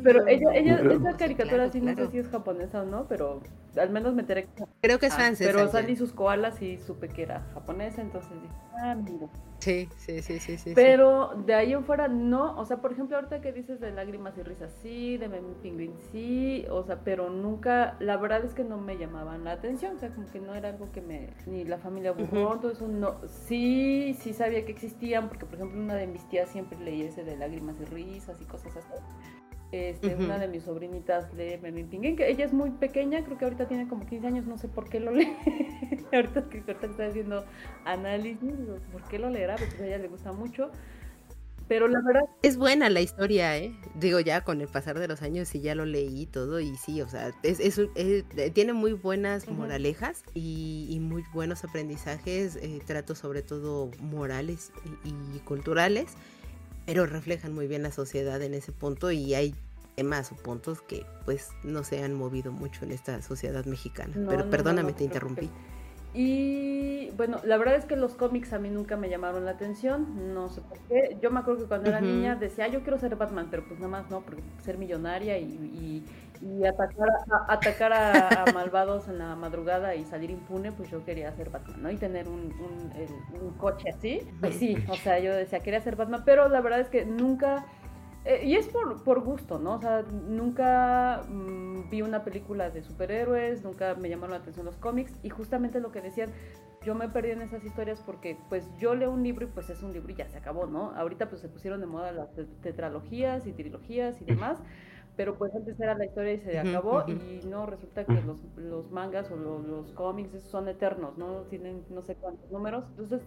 Pero ella, ella, esa caricatura sí no sé si es japonesa o no, pero al menos me enteré Creo que es ah, francesa. Pero salí sus koalas y supe que era japonesa, entonces dije, ah, mira. Sí, sí, sí, sí, sí. Pero de ahí en fuera no, o sea, por ejemplo, ahorita que dices de lágrimas y risas, sí, de Memi Penguin, sí, o sea, pero nunca, la verdad es que no me llamaban la atención, o sea, como que no era algo que me, ni la familia Burrón, todo eso, no, sí, sí sabía que existían, porque por ejemplo una de mis tías siempre leía ese de lágrimas y risas y cosas así Este, Una de mis sobrinitas lee Merlin Pinguín, que ella es muy pequeña, creo que ahorita tiene como 15 años, no sé por qué lo lee. ahorita, que, ahorita está haciendo análisis, ¿por qué lo leerá? Porque a ella le gusta mucho. Pero la verdad... Es buena la historia, ¿eh? Digo, ya con el pasar de los años y ya lo leí todo y sí, o sea, es, es, tiene muy buenas moralejas y, muy buenos aprendizajes, eh, tratos sobre todo morales y, culturales, pero reflejan muy bien la sociedad en ese punto y hay temas o puntos que pues no se han movido mucho en esta sociedad mexicana. pero perdóname, te interrumpí. Y bueno, la verdad es que los cómics a mí nunca me llamaron la atención, no sé por qué. Yo me acuerdo que cuando era niña decía, yo quiero ser Batman, pero pues nada más no, porque ser millonaria y, y, atacar, a, atacar a, malvados en la madrugada y salir impune, pues yo quería ser Batman, ¿no? Y tener un, un, un coche así, pues sí, o sea, yo decía, quería ser Batman, pero la verdad es que nunca eh, y es por, por, gusto, ¿no? O sea, nunca mm, vi una película de superhéroes, nunca me llamaron la atención los cómics y justamente lo que decían, yo me perdí en esas historias porque pues yo leo un libro y pues es un libro y ya se acabó, ¿no? Ahorita pues se pusieron de moda las tetralogías y trilogías y demás pero pues antes era la historia y se acabó y no resulta que los, los mangas o los, cómics son eternos, ¿no? Tienen no sé cuántos números. Entonces,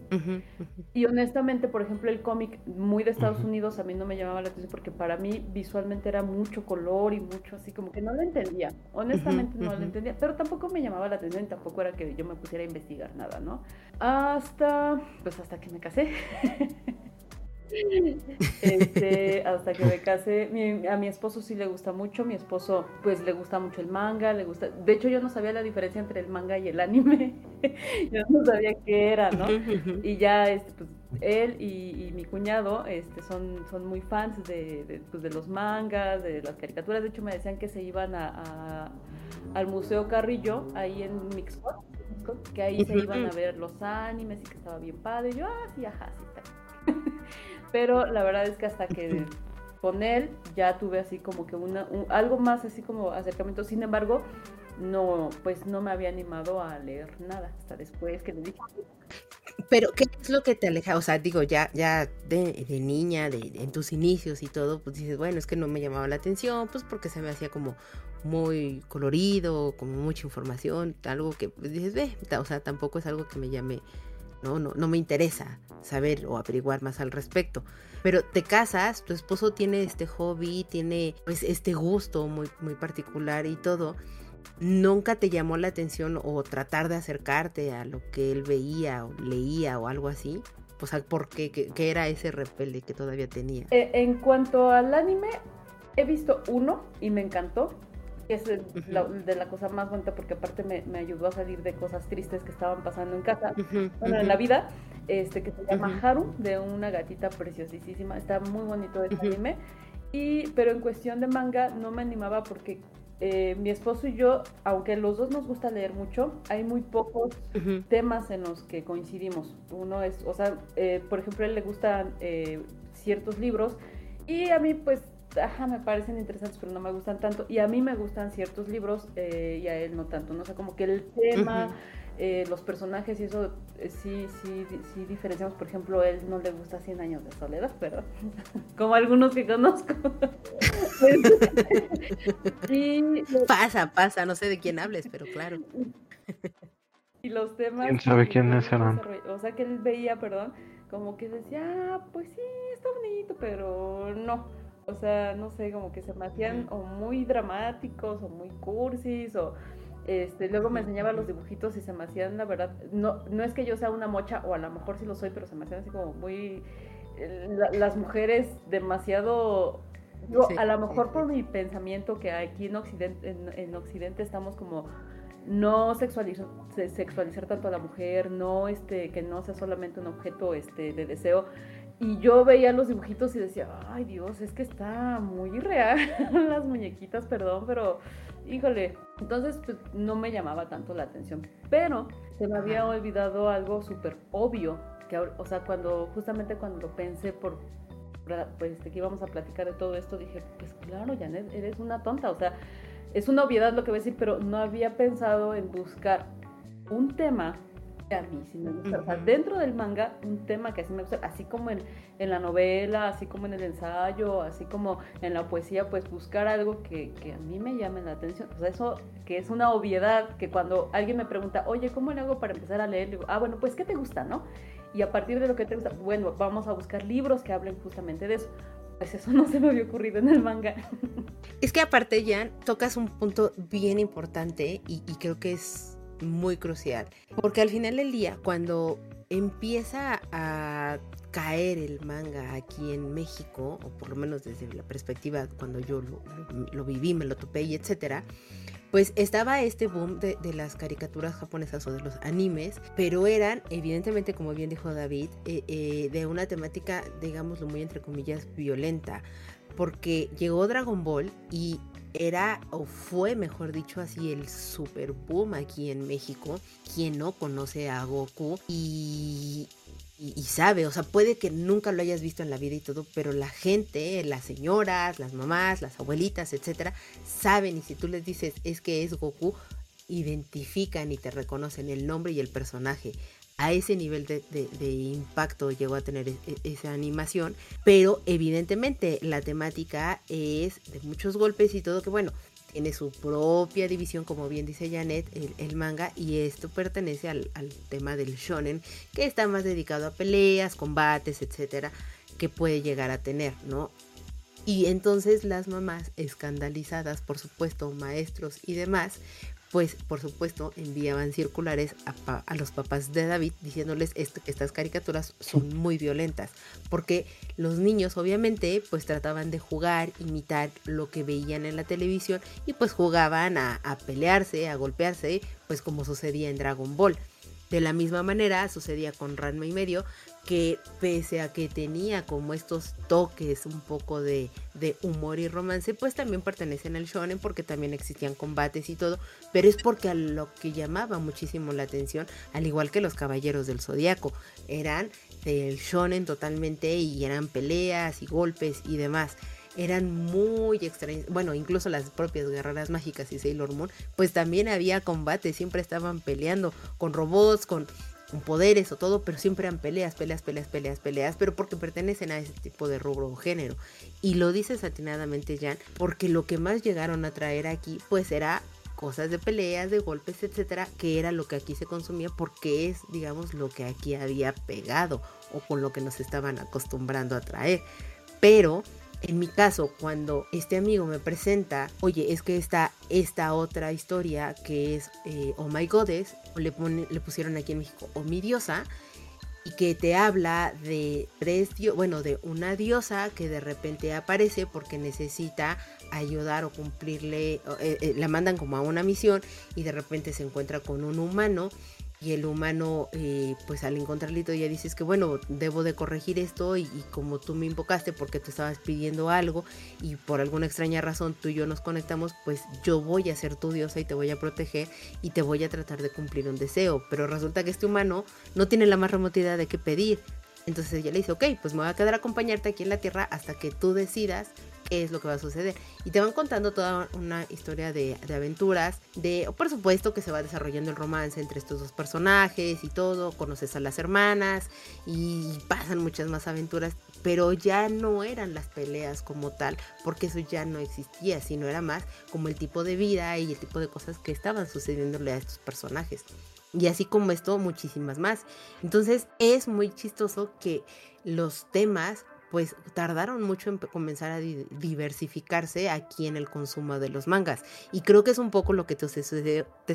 y honestamente, por ejemplo, el cómic muy de Estados Unidos a mí no me llamaba la atención porque para mí visualmente era mucho color y mucho así como que no lo entendía. Honestamente no lo entendía, pero tampoco me llamaba la atención tampoco era que yo me pusiera a investigar nada, ¿no? Hasta, pues hasta que me casé. Este, hasta que me casé, a mi esposo sí le gusta mucho, mi esposo pues le gusta mucho el manga, le gusta, de hecho yo no sabía la diferencia entre el manga y el anime, yo no sabía qué era, ¿no? Y ya este, pues, él y, mi cuñado este, son, son muy fans de, pues, de, los mangas, de las caricaturas, de hecho me decían que se iban a, al Museo Carrillo, ahí en Mixpot, que ahí se iban a ver los animes y que estaba bien padre, y yo, ah, sí, ajá, sí, está pero la verdad es que hasta que con él ya tuve así como que una, algo más así como acercamiento, sin embargo, no, pues no me había animado a leer nada hasta después que le dije. Pero, ¿qué es lo que te aleja? O sea, digo, ya, ya de, niña, de, en tus inicios y todo, pues dices, bueno, es que no me llamaba la atención, pues porque se me hacía como muy colorido, como mucha información, algo que pues, dices, ve, o sea, tampoco es algo que me llame ¿no? No, no me interesa saber o averiguar más al respecto. Pero te casas, tu esposo tiene este hobby, tiene pues este gusto muy, muy particular y todo. ¿Nunca te llamó la atención o tratar de acercarte a lo que él veía o leía o algo así? O sea, ¿por qué? ¿Qué, era ese repelde que todavía tenía? Eh, en cuanto al anime, he visto uno y me encantó es de la cosa más bonita porque aparte me, ayudó a salir de cosas tristes que estaban pasando en casa, bueno, en la vida, este que se llama Haru, de una gatita preciosísima, está muy bonito ese anime, y, pero en cuestión de manga no me animaba porque eh, mi esposo y yo, aunque los dos nos gusta leer mucho, hay muy pocos temas en los que coincidimos. Uno es, o sea, eh, por ejemplo, a él le gustan eh, ciertos libros. Y a mí pues ajá, me parecen interesantes, pero no me gustan tanto. Y a mí me gustan ciertos libros eh, y a él no tanto. No sé, como que el tema, eh, los personajes y eso, eh, sí, sí, sí diferenciamos. Por ejemplo, a él no le gusta 100 años de soledad, pero como algunos que conozco. y, pasa, pasa, no sé de quién hables, pero claro. y los temas... ¿Quién sabe quién es O sea, que él veía, perdón, como que decía, ah, pues sí, está bonito, pero no o sea, no sé, como que se me hacían o muy dramáticos o muy cursis o este, luego me enseñaba los dibujitos y se me hacían, la verdad, no, no es que yo sea una mocha, o a lo mejor sí lo soy, pero se me hacían así como muy, las mujeres demasiado, a lo mejor por mi pensamiento que aquí en Occidente, en, Occidente estamos como no sexualizar, sexualizar tanto a la mujer, no este, que no sea solamente un objeto este, de deseo, y yo veía los dibujitos y decía, ay Dios, es que está muy real las muñequitas, perdón, pero híjole. Entonces, pues no me llamaba tanto la atención. Pero se me había olvidado algo súper obvio, que, o sea, cuando, justamente cuando lo pensé por, pues, que íbamos a platicar de todo esto, dije, pues claro, Janet, eres una tonta, o sea, es una obviedad lo que voy a decir, pero no había pensado en buscar un tema a mí sí me gusta. O sea, dentro del manga, un tema que así me gusta, así como en, en, la novela, así como en el ensayo, así como en la poesía, pues buscar algo que, que, a mí me llame la atención. O sea, eso que es una obviedad, que cuando alguien me pregunta, oye, ¿cómo le hago para empezar a leer? digo, ah, bueno, pues, ¿qué te gusta, no? Y a partir de lo que te gusta, bueno, vamos a buscar libros que hablen justamente de eso. Pues eso no se me había ocurrido en el manga. Es que aparte, Jan, tocas un punto bien importante y, y creo que es muy crucial. Porque al final del día, cuando empieza a caer el manga aquí en México, o por lo menos desde la perspectiva cuando yo lo, lo, viví, me lo topé y etcétera, pues estaba este boom de, de, las caricaturas japonesas o de los animes, pero eran, evidentemente, como bien dijo David, eh, eh, de una temática, digámoslo muy entre comillas, violenta, porque llegó Dragon Ball y era o fue, mejor dicho, así el super boom aquí en México. Quien no conoce a Goku y, y, sabe, o sea, puede que nunca lo hayas visto en la vida y todo, pero la gente, las señoras, las mamás, las abuelitas, etcétera, saben y si tú les dices es que es Goku, identifican y te reconocen el nombre y el personaje a ese nivel de, impacto llegó a tener e, e, esa animación, pero evidentemente la temática es de muchos golpes y todo que bueno, tiene su propia división, como bien dice Janet, el, manga, y esto pertenece al, al, tema del shonen, que está más dedicado a peleas, combates, etcétera, que puede llegar a tener, ¿no? Y entonces las mamás, escandalizadas, por supuesto, maestros y demás, pues por supuesto enviaban circulares a, los papás de David diciéndoles que estas caricaturas son muy violentas, porque los niños obviamente pues trataban de jugar, imitar lo que veían en la televisión y pues jugaban a, a pelearse, a golpearse, pues como sucedía en Dragon Ball. De la misma manera sucedía con Ranma y medio, que pese a que tenía como estos toques un poco de, humor y romance, pues también pertenecen al shonen porque también existían combates y todo, pero es porque a lo que llamaba muchísimo la atención, al igual que los caballeros del zodiaco, eran del shonen totalmente y eran peleas y golpes y demás eran muy extraños. Bueno, incluso las propias guerreras mágicas y Sailor Moon, pues también había combate, siempre estaban peleando con robots, con con poderes o todo, pero siempre eran peleas, peleas, peleas, peleas, peleas, pero porque pertenecen a ese tipo de rubro o género. Y lo dices atinadamente, Jan, porque lo que más llegaron a traer aquí, pues era cosas de peleas, de golpes, etcétera, que era lo que aquí se consumía porque es, digamos, lo que aquí había pegado o con lo que nos estaban acostumbrando a traer. Pero en mi caso, cuando este amigo me presenta, oye, es que está esta otra historia que es eh, Oh My Goddess, o le, pusieron aquí en México Oh Mi Diosa, y que te habla de tres, bueno, de una diosa que de repente aparece porque necesita ayudar o cumplirle, eh, eh, la mandan como a una misión y de repente se encuentra con un humano y el humano eh, pues al encontrarle ya dices que bueno debo de corregir esto y, como tú me invocaste porque te estabas pidiendo algo y por alguna extraña razón tú y yo nos conectamos pues yo voy a ser tu diosa y te voy a proteger y te voy a tratar de cumplir un deseo pero resulta que este humano no tiene la más remota idea de qué pedir. Entonces ella le dice ok pues me voy a quedar acompañarte aquí en la tierra hasta que tú decidas es lo que va a suceder. Y te van contando toda una historia de, aventuras, de, por supuesto que se va desarrollando el romance entre estos dos personajes y todo, conoces a las hermanas y pasan muchas más aventuras, pero ya no eran las peleas como tal, porque eso ya no existía, sino era más como el tipo de vida y el tipo de cosas que estaban sucediéndole a estos personajes. Y así como esto, muchísimas más. Entonces es muy chistoso que los temas pues tardaron mucho en comenzar a diversificarse aquí en el consumo de los mangas. Y creo que es un poco lo que te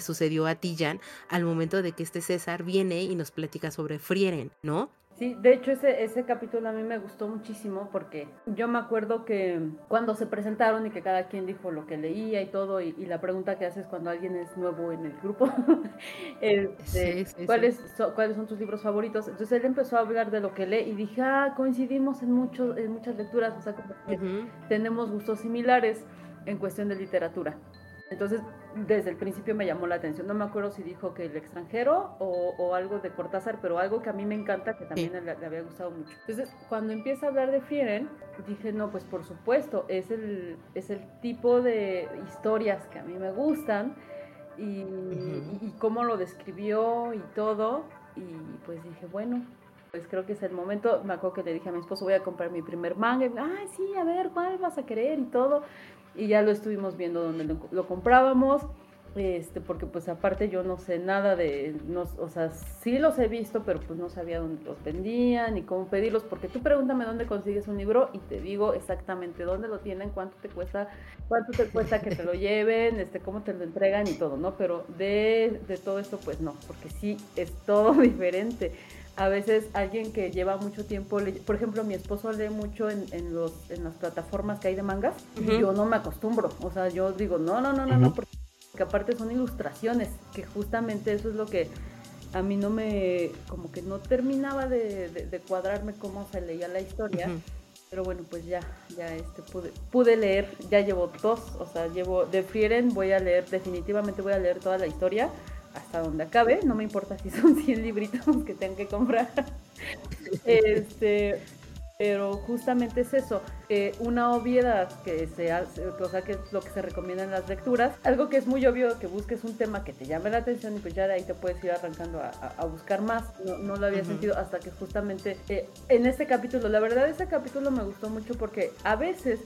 sucedió, a ti, Jan, al momento de que este César viene y nos platica sobre Frieren, ¿no? Sí, de hecho ese, ese capítulo a mí me gustó muchísimo porque yo me acuerdo que cuando se presentaron y que cada quien dijo lo que leía y todo, y, la pregunta que haces cuando alguien es nuevo en el grupo, este, ¿cuáles, son, ¿cuáles son tus libros favoritos? Entonces él empezó a hablar de lo que lee y dije, ah, coincidimos en, muchos en muchas lecturas, o sea, tenemos gustos similares en cuestión de literatura. Entonces, desde el principio me llamó la atención. No me acuerdo si dijo que el extranjero o, algo de Cortázar, pero algo que a mí me encanta, que también le, había gustado mucho. Entonces, cuando empieza a hablar de Fieren, dije, no, pues por supuesto, es el, es el tipo de historias que a mí me gustan y, y cómo lo describió y todo y pues dije, bueno, pues creo que es el momento. Me acuerdo que le dije a mi esposo, voy a comprar mi primer manga. Y, Ay, sí, a ver, ¿cuál vas a querer? Y todo. Y ya lo estuvimos viendo donde lo, lo comprábamos este, porque pues aparte yo no sé nada de, no, o sea, sí los he visto, pero pues no sabía dónde los vendían ni cómo pedirlos, porque tú pregúntame dónde consigues un libro y te digo exactamente dónde lo tienen, cuánto te cuesta, cuánto te cuesta que te lo lleven, este, cómo te lo entregan y todo, ¿no? Pero de, de todo esto pues no, porque sí es todo diferente. A veces alguien que lleva mucho tiempo, por ejemplo, mi esposo lee mucho en, en, los, en las plataformas que hay de mangas, y yo no me acostumbro, o sea, yo digo, no, no, no, no, no, porque que aparte son ilustraciones, que justamente eso es lo que a mí no me, como que no terminaba de, cuadrarme cómo se leía la historia. Pero bueno, pues ya, ya este, pude, pude leer, ya llevo dos, o sea, llevo de Frieren, voy a leer, definitivamente voy a leer toda la historia hasta donde acabe, no me importa si son 100 libritos que tengo que comprar. este, pero justamente es eso, eh, una obviedad que se hace, o sea, que es lo que se recomienda en las lecturas, algo que es muy obvio que busques un tema que te llame la atención y pues ya de ahí te puedes ir arrancando a, buscar más, no, no, lo había sentido hasta que justamente eh, en este capítulo, la verdad este capítulo me gustó mucho porque a veces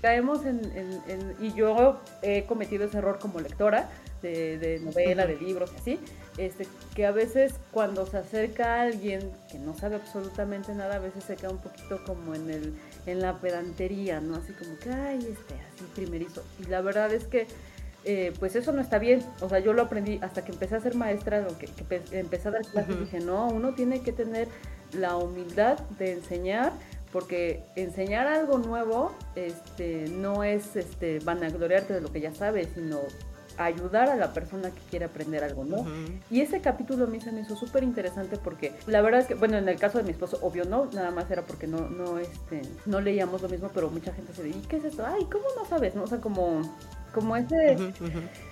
caemos en, en, y yo he cometido ese error como lectora, de, novela, de libros y así, este, que a veces cuando se acerca a alguien que no sabe absolutamente nada, a veces se queda un poquito como en, el, en la pedantería, ¿no? Así como que, ay, este, así primerizo. Y la verdad es que, eh, pues eso no está bien. O sea, yo lo aprendí hasta que empecé a ser maestra, lo que, empecé a dar clases, dije, no, uno tiene que tener la humildad de enseñar porque enseñar algo nuevo este, no es este, vanagloriarte de lo que ya sabes, sino ayudar a la persona que quiere aprender algo, ¿no? Y ese capítulo a mí se me hizo súper interesante porque la verdad es que, bueno, en el caso de mi esposo, obvio no, nada más era porque no, no, este, no leíamos lo mismo, pero mucha gente se dice, ¿y qué es esto? Ay, ¿cómo no sabes? ¿No? O sea, como, como ese,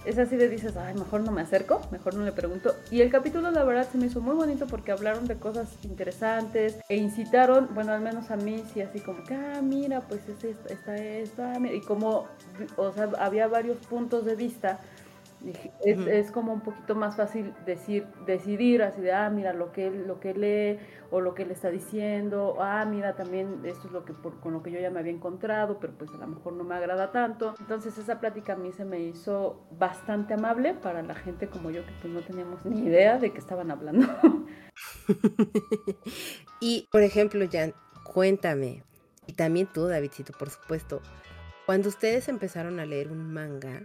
es así de dices, ay, mejor no me acerco, mejor no le pregunto. Y el capítulo, la verdad, se me hizo muy bonito porque hablaron de cosas interesantes e incitaron, bueno, al menos a mí, sí, así como que, ah, mira, pues es esta, esta, esta, y como, o sea, había varios puntos de vista es, es, como un poquito más fácil decir, decidir así de, ah, mira lo que, lo que lee o lo que él está diciendo, ah, mira también esto es lo que con lo que yo ya me había encontrado, pero pues a lo mejor no me agrada tanto. Entonces esa plática a mí se me hizo bastante amable para la gente como yo que pues no teníamos ni idea de qué estaban hablando. y por ejemplo, Jan, cuéntame, y también tú, Davidcito, por supuesto, cuando ustedes empezaron a leer un manga,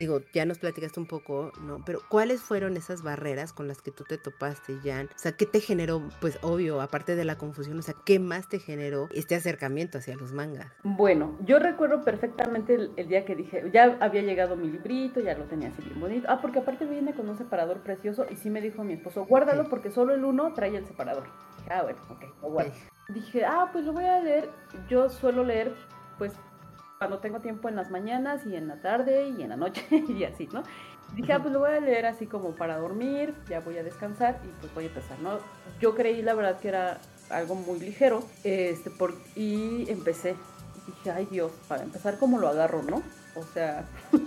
digo, ya nos platicaste un poco, ¿no? Pero ¿cuáles fueron esas barreras con las que tú te topaste, Jan? O sea, ¿qué te generó, pues obvio, aparte de la confusión, o sea, ¿qué más te generó este acercamiento hacia los mangas? Bueno, yo recuerdo perfectamente el, día que dije, ya había llegado mi librito, ya lo tenía así bien bonito. Ah, porque aparte viene con un separador precioso y sí me dijo mi esposo, guárdalo porque solo el uno trae el separador. Dije, ah, bueno, ok, lo Dije, ah, pues lo voy a leer. Yo suelo leer, pues cuando tengo tiempo en las mañanas y en la tarde y en la noche y así, ¿no? dije, ah, pues lo voy a leer así como para dormir, ya voy a descansar y pues voy a empezar, ¿no? Yo creí la verdad que era algo muy ligero, este, por, y empecé. dije, ay Dios, para empezar, ¿cómo lo agarro, no? O sea,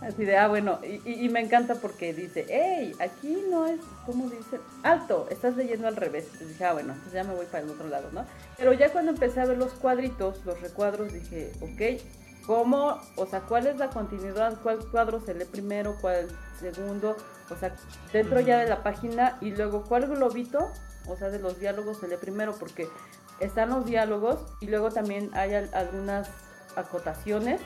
Así de, ah, bueno, y, me encanta porque dice, hey, aquí no es, ¿cómo dice? Alto, estás leyendo al revés. Entonces dije, ah, bueno, pues ya me voy para el otro lado, ¿no? Pero ya cuando empecé a ver los cuadritos, los recuadros, dije, ok, ¿cómo? O sea, ¿cuál es la continuidad? ¿Cuál cuadro se lee primero? ¿Cuál segundo? O sea, dentro ya de la página y luego, ¿cuál globito? O sea, de los diálogos se lee primero porque están los diálogos y luego también hay algunas acotaciones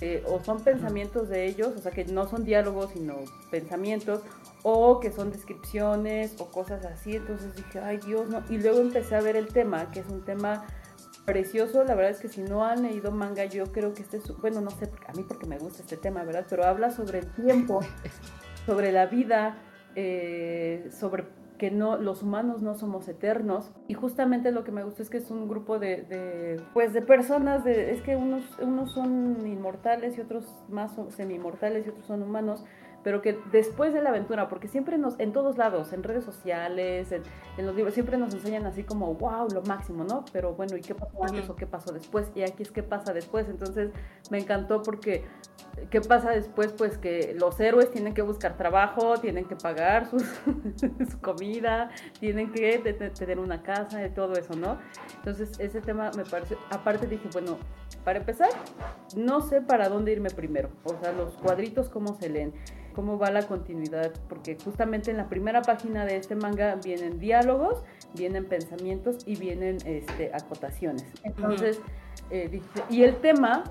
eh, o son pensamientos de ellos, o sea que no son diálogos sino pensamientos, o que son descripciones o cosas así, entonces dije, ay Dios, no, y luego empecé a ver el tema, que es un tema precioso, la verdad es que si no han leído manga, yo creo que este es, bueno, no sé, a mí porque me gusta este tema, ¿verdad? Pero habla sobre el tiempo, sobre la vida, eh, sobre que no, los humanos no somos eternos. Y justamente lo que me gusta es que es un grupo de, pues de personas, de, es que unos, unos son inmortales y otros más semi-inmortales y otros son humanos, pero que después de la aventura, porque siempre nos, en todos lados, en redes sociales, en, los libros, siempre nos enseñan así como, wow, lo máximo, ¿no? Pero bueno, ¿y qué pasó antes o qué pasó después? Y aquí es qué pasa después. Entonces me encantó porque, ¿qué pasa después? Pues que los héroes tienen que buscar trabajo, tienen que pagar sus, su comida, tienen que tener una casa y todo eso, ¿no? Entonces ese tema me parece, aparte dije, bueno, para empezar, no sé para dónde irme primero, o sea, los cuadritos, cómo se leen cómo va la continuidad, porque justamente en la primera página de este manga vienen diálogos, vienen pensamientos y vienen este, acotaciones. Entonces, eh, y el tema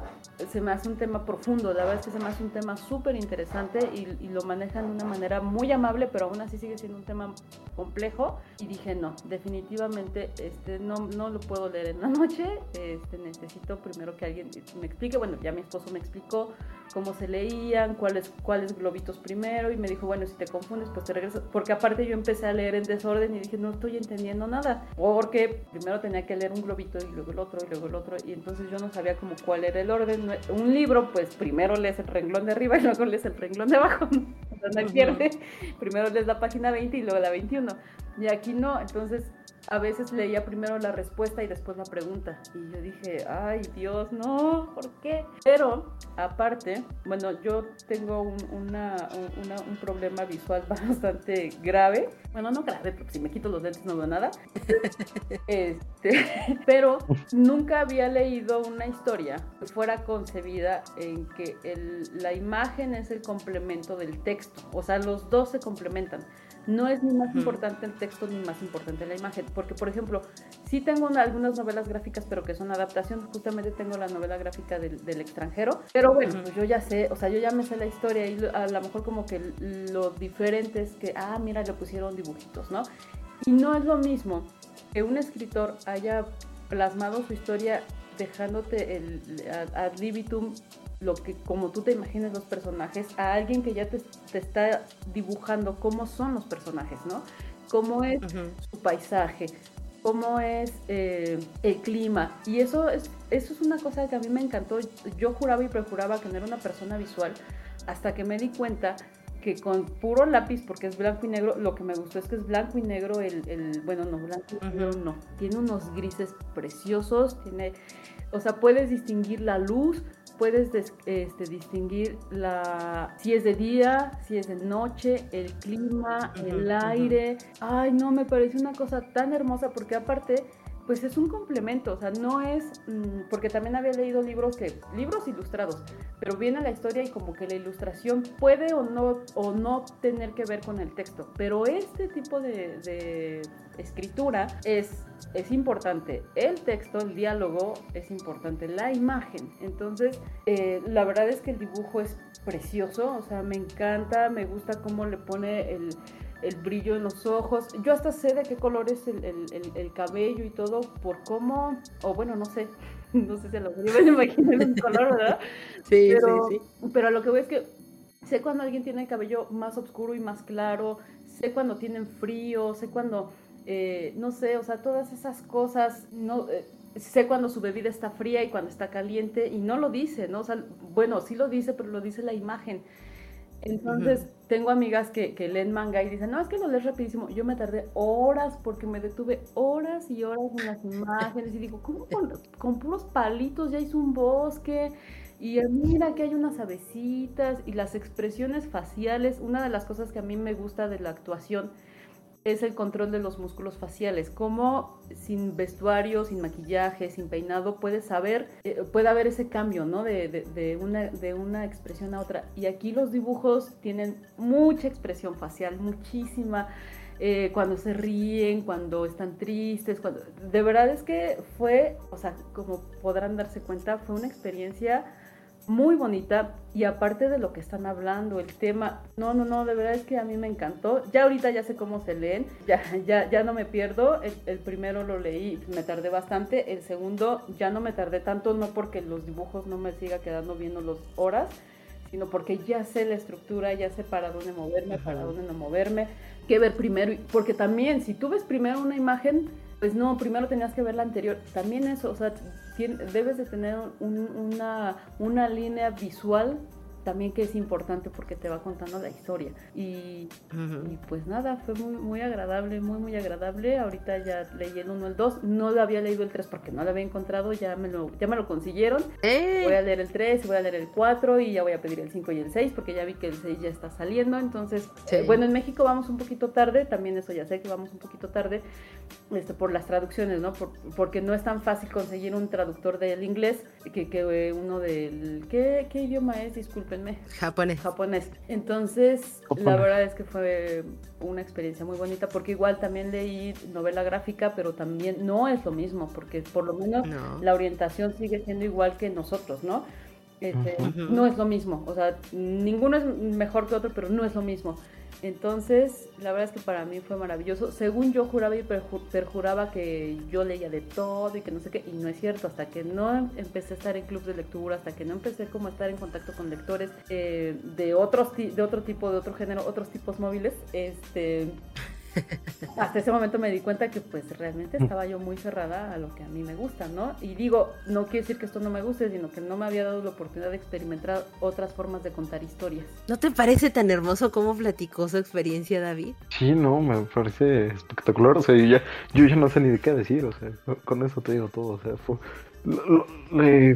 se me hace un tema profundo, la verdad es que se me hace un tema súper interesante y, lo manejan de una manera muy amable, pero aún así sigue siendo un tema complejo. Y dije, no, definitivamente este, no, no lo puedo leer en la noche, este, necesito primero que alguien me explique. Bueno, ya mi esposo me explicó cómo se leían, cuáles, cuáles globitos primero, y me dijo, bueno, si te confundes, pues te regresas. Porque aparte yo empecé a leer en desorden y dije, no estoy entendiendo nada. Porque primero tenía que leer un globito y luego el otro y luego el otro, y entonces yo no sabía como cuál era el orden un libro, pues primero lees el renglón de arriba y luego lees el renglón de abajo. no pierde. Primero lees la página 20 y luego la 21. Y aquí no, entonces a veces leía primero la respuesta y después la pregunta. Y yo dije, ay Dios, no, ¿por qué? Pero aparte, bueno, yo tengo un, un problema visual bastante grave. Bueno, no grave, porque si me quito los lentes no veo nada. este, pero nunca había leído una historia que fuera concebida en que el, la imagen es el complemento del texto. O sea, los dos se complementan no es ni más importante el texto ni más importante la imagen. Porque, por ejemplo, sí tengo algunas novelas gráficas, pero que son adaptaciones. Justamente tengo la novela gráfica del, extranjero. Pero bueno, pues yo ya sé, o sea, yo ya me sé la historia y a lo mejor como que lo diferente es que, ah, mira, le pusieron dibujitos, ¿no? Y no es lo mismo que un escritor haya plasmado su historia dejándote el ad libitum lo que como tú te imaginas los personajes a alguien que ya te, está dibujando cómo son los personajes, ¿no? Cómo es su paisaje, cómo es eh, el clima. Y eso es, eso es una cosa que a mí me encantó. Yo juraba y prejuraba que no era una persona visual hasta que me di cuenta que con puro lápiz, porque es blanco y negro, lo que me gustó es que es blanco y negro el, el bueno, no, blanco y negro no, tiene unos grises preciosos, tiene, o sea, puedes distinguir la luz, puedes este, distinguir la, si es de día, si es de noche, el clima, el aire. Ay, no, me parece una cosa tan hermosa porque aparte pues es un complemento, o sea, no es, mm, porque también había leído libros que, libros ilustrados, pero viene la historia y como que la ilustración puede o no, o no tener que ver con el texto, pero este tipo de, escritura es, es importante, el texto, el diálogo es importante, la imagen, entonces eh, la verdad es que el dibujo es precioso, o sea, me encanta, me gusta cómo le pone el el brillo en los ojos. Yo hasta sé de qué color es el, cabello y todo por cómo, o bueno, no sé, no sé si lo voy a imaginar un color, ¿verdad? Sí, pero, sí, sí. Pero lo que veo es que sé cuando alguien tiene el cabello más oscuro y más claro, sé cuando tienen frío, sé cuando, eh, no sé, o sea, todas esas cosas, no... Eh, sé cuando su bebida está fría y cuando está caliente y no lo dice, ¿no? O sea, bueno, sí lo dice, pero lo dice la imagen. Entonces, tengo amigas que, que, leen manga y dicen, no, es que lo lees rapidísimo. Yo me tardé horas porque me detuve horas y horas en las imágenes y digo, ¿cómo con, puros palitos ya hizo un bosque? Y mira que hay unas avecitas y las expresiones faciales. Una de las cosas que a mí me gusta de la actuación es el control de los músculos faciales. Cómo sin vestuario, sin maquillaje, sin peinado, puedes saber, eh, puede haber ese cambio, ¿no? De, de, una, de una expresión a otra. Y aquí los dibujos tienen mucha expresión facial, muchísima. Eh, cuando se ríen, cuando están tristes, cuando... De verdad es que fue, o sea, como podrán darse cuenta, fue una experiencia muy bonita y aparte de lo que están hablando, el tema, no, no, no, de verdad es que a mí me encantó. Ya ahorita ya sé cómo se leen, ya, ya, ya no me pierdo. El, primero lo leí, me tardé bastante. El segundo ya no me tardé tanto, no porque los dibujos no me siga quedando viendo las horas, sino porque ya sé la estructura, ya sé para dónde moverme, para dónde no moverme, qué ver primero. Porque también, si tú ves primero una imagen, pues no, primero tenías que ver la anterior. También eso, o sea, debes de tener una, una línea visual también que es importante porque te va contando la historia. Y, pues nada, fue muy, muy agradable, muy, muy agradable. Ahorita ya leí el 1, el 2, no lo había leído el 3 porque no lo había encontrado, ya me lo, ya me lo consiguieron. ¡Eh! Voy a leer el 3, voy a leer el 4 y ya voy a pedir el 5 y el 6 porque ya vi que el 6 ya está saliendo. Entonces, eh, bueno, en México vamos un poquito tarde, también eso ya sé que vamos un poquito tarde este, por las traducciones, ¿no? porque no es tan fácil conseguir un traductor del inglés que, que uno del... ¿qué, ¿Qué idioma es? Discúlpenme. Japonés. Japonés. Entonces, la verdad es que fue una experiencia muy bonita porque igual también leí novela gráfica, pero también no es lo mismo, porque por lo menos la orientación sigue siendo igual que nosotros, ¿no? Este, no es lo mismo, o sea, ninguno es mejor que otro, pero no es lo mismo. Entonces, la verdad es que para mí fue maravilloso. Según yo juraba y perjuraba que yo leía de todo y que no sé qué, y no es cierto, hasta que no empecé a estar en clubes de lectura, hasta que no empecé como a estar en contacto con lectores eh, de otros de otro tipo, de otro género, otros tipos móviles, este hasta ese momento me di cuenta que pues realmente estaba yo muy cerrada a lo que a mí me gusta, ¿no? Y digo, no quiere decir que esto no me guste, sino que no me había dado la oportunidad de experimentar otras formas de contar historias. ¿No te parece tan hermoso cómo platicó su experiencia, David? Sí, no, me parece espectacular, o sea, yo ya, yo ya no sé ni de qué decir, o sea, con eso te digo todo, o sea, fue,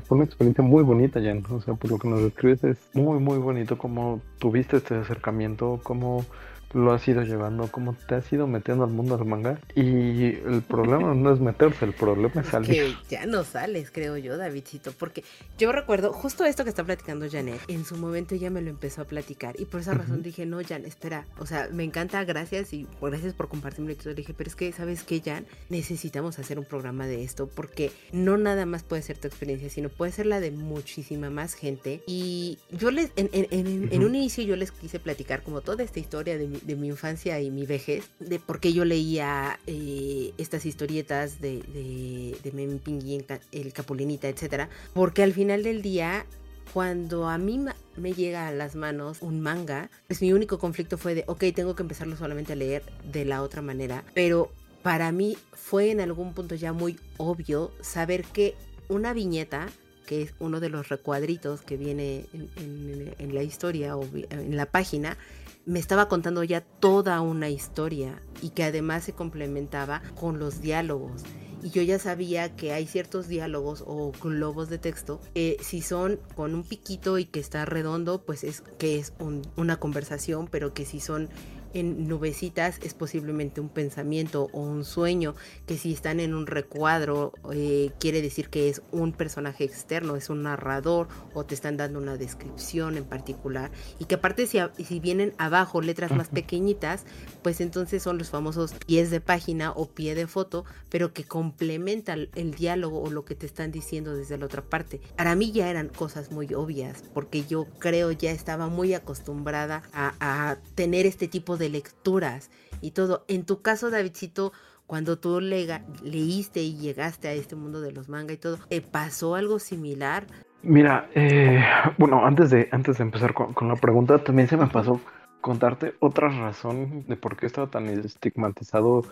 fue una experiencia muy bonita, ya, o sea, por lo que nos describes es muy, muy bonito cómo tuviste este acercamiento, cómo lo has ido llevando, cómo te has ido metiendo al mundo del manga. Y el problema no es meterse, el problema es, salir. Que ya no sales, creo yo, Davidcito, porque yo recuerdo justo esto que está platicando Janet, en su momento ella me lo empezó a platicar y por esa razón dije, no, Jan, espera, o sea, me encanta, gracias y gracias por compartirme Le dije, pero es que, ¿sabes qué, Jan? Necesitamos hacer un programa de esto porque no nada más puede ser tu experiencia, sino puede ser la de muchísima más gente. Y yo les, en, en un inicio yo les quise platicar como toda esta historia de mi, de mi infancia y mi vejez, de por qué yo leía eh, estas historietas de, de, de Memi Pingui, el Capulinita, etcétera, porque al final del día cuando a mí me llega a las manos un manga, pues mi único conflicto fue de, ok, tengo que empezarlo solamente a leer de la otra manera, pero para mí fue en algún punto ya muy obvio saber que una viñeta, que es uno de los recuadritos que viene en, en la historia o en la página, me estaba contando ya toda una historia y que además se complementaba con los diálogos. Y yo ya sabía que hay ciertos diálogos o globos de texto que si son con un piquito y que está redondo, pues es que es una conversación, pero que si son en nubecitas es posiblemente un pensamiento o un sueño, que si están en un recuadro eh, quiere decir que es un personaje externo, es un narrador o te están dando una descripción en particular y que aparte si, si vienen abajo letras más pequeñitas, pues entonces son los famosos pies de página o pie de foto, pero que complementan el diálogo o lo que te están diciendo desde la otra parte. Para mí ya eran cosas muy obvias porque yo creo ya estaba muy acostumbrada a, a tener este tipo de de lecturas y todo. En tu caso, Davidcito, cuando tú leíste y llegaste a este mundo de los manga y todo, ¿te pasó algo similar? Mira, eh, bueno, antes de, antes de empezar con, con, la pregunta, también se me pasó contarte otra razón de por qué estaba tan estigmatizado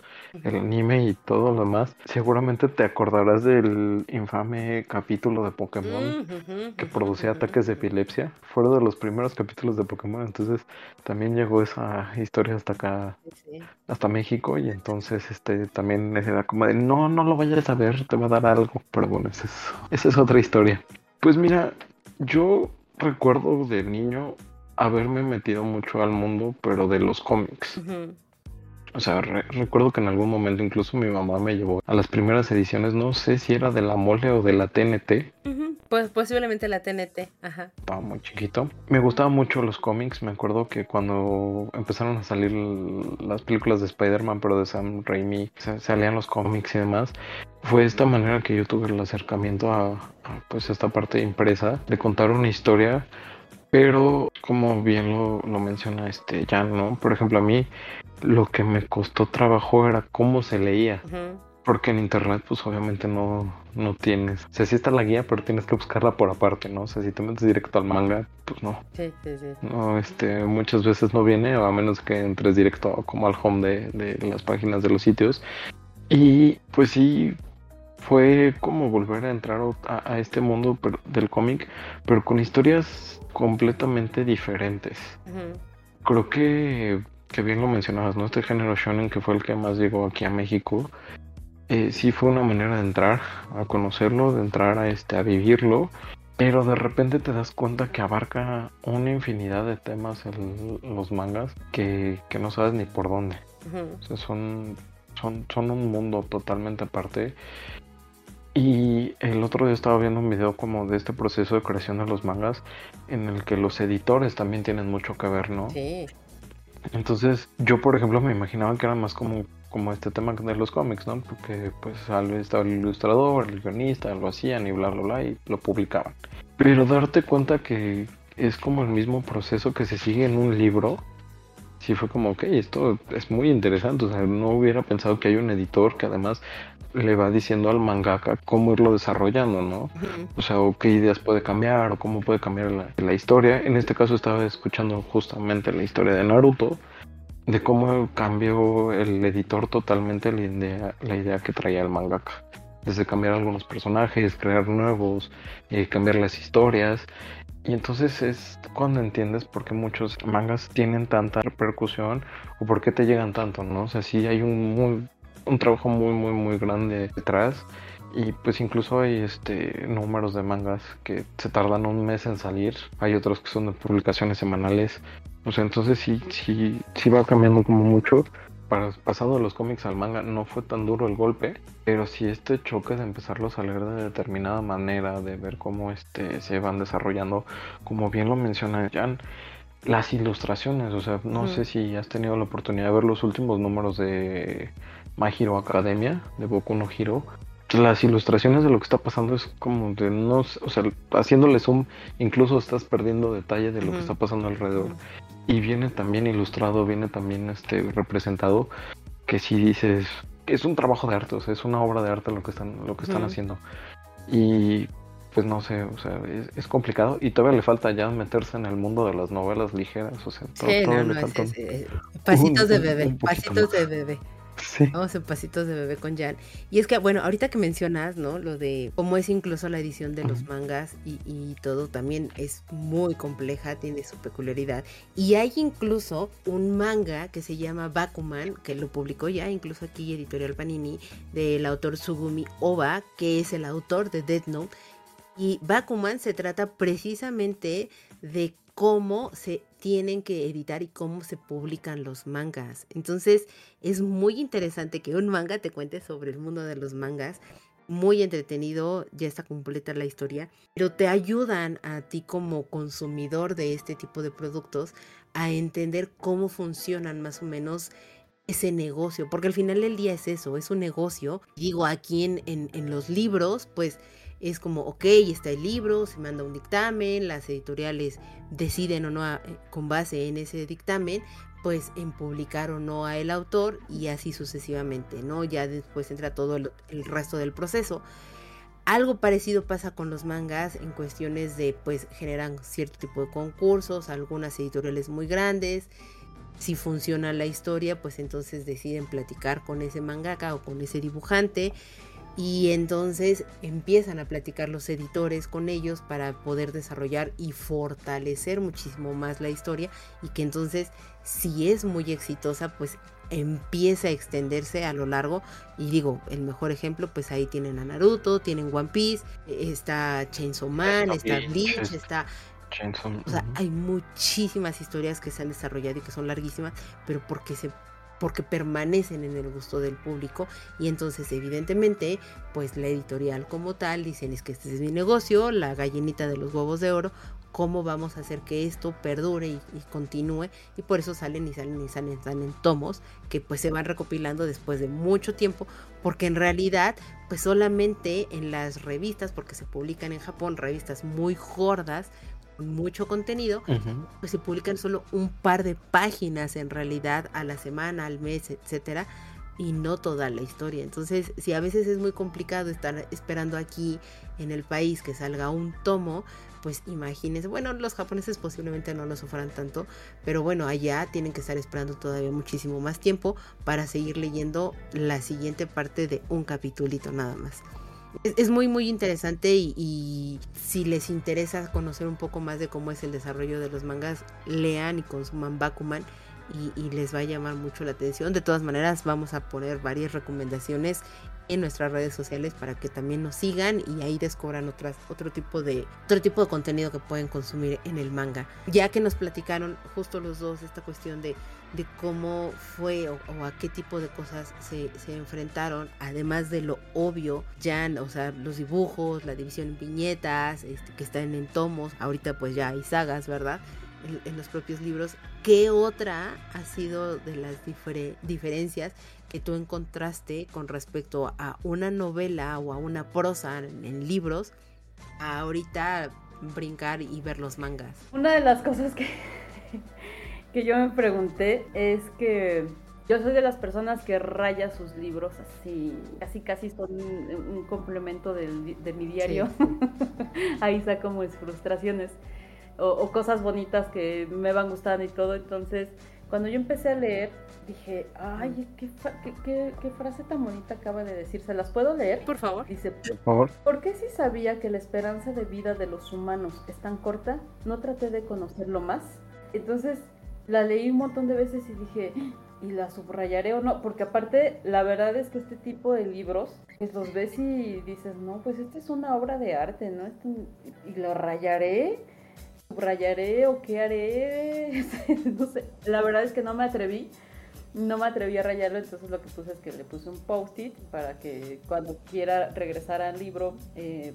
el anime y todo lo demás. Seguramente te acordarás del infame capítulo de Pokémon que producía ataques de epilepsia. Fue uno de los primeros capítulos de Pokémon, entonces también llegó esa historia hasta acá, hasta México y entonces este también era como de no, no lo vayas a ver, te va a dar algo. Pero bueno, esa es, esa es otra historia. Pues mira, yo recuerdo de niño haberme metido mucho al mundo, pero de los cómics. O sea, recuerdo que en algún momento incluso mi mamá me llevó a las primeras ediciones, no sé si era de la mole o de la TNT. Pues posiblemente la TNT, ajá. Estaba muy chiquito. Me gustaban mucho los cómics, me acuerdo que cuando empezaron a salir las películas de Spider-Man, pero de Sam Raimi, salían los cómics y demás. Fue de esta manera que yo tuve el acercamiento a, a pues esta parte impresa de contar una historia pero como bien lo, lo menciona este Jan, ¿no? Por ejemplo, a mí lo que me costó trabajo era cómo se leía. Porque en internet, pues obviamente no, no tienes. O sea, sí está la guía, pero tienes que buscarla por aparte, ¿no? O sea, si te metes directo al manga, pues no. Sí, sí, sí. No, este, muchas veces no viene, a menos que entres directo como al home de, de las páginas de los sitios. Y pues sí, fue como volver a entrar a, este mundo del cómic, pero con historias completamente diferentes. Creo que, que bien lo mencionabas, ¿no? Este género shonen que fue el que más llegó aquí a México, eh, sí fue una manera de entrar a conocerlo, de entrar a este a vivirlo, pero de repente te das cuenta que abarca una infinidad de temas en los mangas que, que no sabes ni por dónde. O sea, son, son, son un mundo totalmente aparte. Y el otro día estaba viendo un video como de este proceso de creación de los mangas en el que los editores también tienen mucho que ver, ¿no? Sí. Entonces, yo por ejemplo me imaginaba que era más como como este tema de los cómics, ¿no? Porque pues estaba el ilustrador, el guionista, lo hacían y bla, bla, bla, y lo publicaban. Pero darte cuenta que es como el mismo proceso que se sigue en un libro, sí fue como, ok, esto es muy interesante, o sea, no hubiera pensado que hay un editor que además le va diciendo al mangaka cómo irlo desarrollando, ¿no? O sea, o qué ideas puede cambiar, o cómo puede cambiar la, la historia. En este caso estaba escuchando justamente la historia de Naruto, de cómo cambió el editor totalmente la idea, la idea que traía el mangaka. Desde cambiar algunos personajes, crear nuevos, eh, cambiar las historias. Y entonces es cuando entiendes por qué muchos mangas tienen tanta repercusión o por qué te llegan tanto, ¿no? O sea, sí hay un, muy, un trabajo muy, muy, muy grande detrás. Y pues incluso hay este números de mangas que se tardan un mes en salir. Hay otros que son de publicaciones semanales. O sea, entonces sí, sí, sí va cambiando como mucho. Para pasado de los cómics al manga no fue tan duro el golpe, pero sí este choque de empezarlos a leer de determinada manera, de ver cómo este se van desarrollando, como bien lo menciona Jan, las ilustraciones, o sea, no sé si has tenido la oportunidad de ver los últimos números de My Hero Academia, de Boku no Hero, las ilustraciones de lo que está pasando es como de no, o sea, haciéndole zoom, incluso estás perdiendo detalle de lo que está pasando alrededor. Y viene también ilustrado, viene también este representado, que si dices, es un trabajo de arte, o sea, es una obra de arte lo que están, lo que están haciendo. Y pues no sé, o sea, es, complicado. Y todavía le falta ya meterse en el mundo de las novelas ligeras, o sea, todo, le falta pasitos de bebé, pasitos de bebé. Vamos en pasitos de bebé con Jan. Y es que, bueno, ahorita que mencionas, ¿no? Lo de cómo es incluso la edición de los mangas y, y, todo también es muy compleja, tiene su peculiaridad. Y hay incluso un manga que se llama Bakuman, que lo publicó ya incluso aquí Editorial Panini, del autor Sugumi Oba, que es el autor de Death Note. Y Bakuman se trata precisamente de cómo se tienen que editar y cómo se publican los mangas. Entonces es muy interesante que un manga te cuente sobre el mundo de los mangas. Muy entretenido, ya está completa la historia, pero te ayudan a ti como consumidor de este tipo de productos a entender cómo funcionan más o menos ese negocio, porque al final del día es eso, es un negocio. Digo, aquí en, en, los libros, pues es como, ok, está el libro, se manda un dictamen, las editoriales deciden o no eh, con base en ese dictamen, pues en publicar o no a el autor y así sucesivamente, ¿no? Ya después entra todo el, resto del proceso. Algo parecido pasa con los mangas en cuestiones de, pues generan cierto tipo de concursos, algunas editoriales muy grandes. Si funciona la historia, pues entonces deciden platicar con ese mangaka o con ese dibujante y entonces empiezan a platicar los editores con ellos para poder desarrollar y fortalecer muchísimo más la historia y que entonces si es muy exitosa pues empieza a extenderse a lo largo. Y digo el mejor ejemplo pues ahí tienen a Naruto tienen One Piece está Chainsaw Man está Bleach está o sea, hay muchísimas historias que se han desarrollado y que son larguísimas, pero porque se porque permanecen en el gusto del público y entonces evidentemente pues la editorial como tal dicen es que este es mi negocio, la gallinita de los huevos de oro, cómo vamos a hacer que esto perdure y, continúe y por eso salen y salen y salen, salen tomos que pues se van recopilando después de mucho tiempo porque en realidad pues solamente en las revistas porque se publican en Japón revistas muy gordas mucho contenido, pues se publican solo un par de páginas en realidad a la semana, al mes, etcétera, y no toda la historia. Entonces, si a veces es muy complicado estar esperando aquí en el país que salga un tomo, pues imagínense, bueno, los japoneses posiblemente no lo sufran tanto, pero bueno, allá tienen que estar esperando todavía muchísimo más tiempo para seguir leyendo la siguiente parte de un capitulito nada más. Es, muy, muy interesante y, si les interesa conocer un poco más de cómo es el desarrollo de los mangas, lean y consuman Bakuman y, les va a llamar mucho la atención. De todas maneras, vamos a poner varias recomendaciones en nuestras redes sociales para que también nos sigan y ahí descubran otras, otro tipo de otro tipo de contenido que pueden consumir en el manga. Ya que nos platicaron justo los dos esta cuestión de, de cómo fue o, a qué tipo de cosas se, se, enfrentaron, además de lo obvio, ya, o sea, los dibujos, la división en viñetas, este, que están en tomos, ahorita pues ya hay sagas, ¿verdad? En, los propios libros, ¿qué otra ha sido de las diferencias que tú encontraste con respecto a una novela o a una prosa en, libros, a ahorita brincar y ver los mangas? Una de las cosas que, que yo me pregunté es que yo soy de las personas que raya sus libros así, casi casi son un complemento de mi diario. Ahí saco mis frustraciones o, o, cosas bonitas que me van gustando y todo. Entonces, cuando yo empecé a leer, dije, ay, ¿qué, qué, frase tan bonita acaba de decir. ¿Se las puedo leer? Por favor. Dice, por favor. ¿Por qué si sabía que la esperanza de vida de los humanos es tan corta, no traté de conocerlo más? Entonces, la leí un montón de veces y dije, ¿y la subrayaré o no? Porque aparte, la verdad es que este tipo de libros, pues los ves y dices, no, pues esta es una obra de arte, ¿no? y lo rayaré subrayaré o qué haré. no sé. La verdad es que no me atreví. No me atreví a rayarlo, entonces lo que puse es que le puse un post-it para que cuando quiera regresar al libro eh,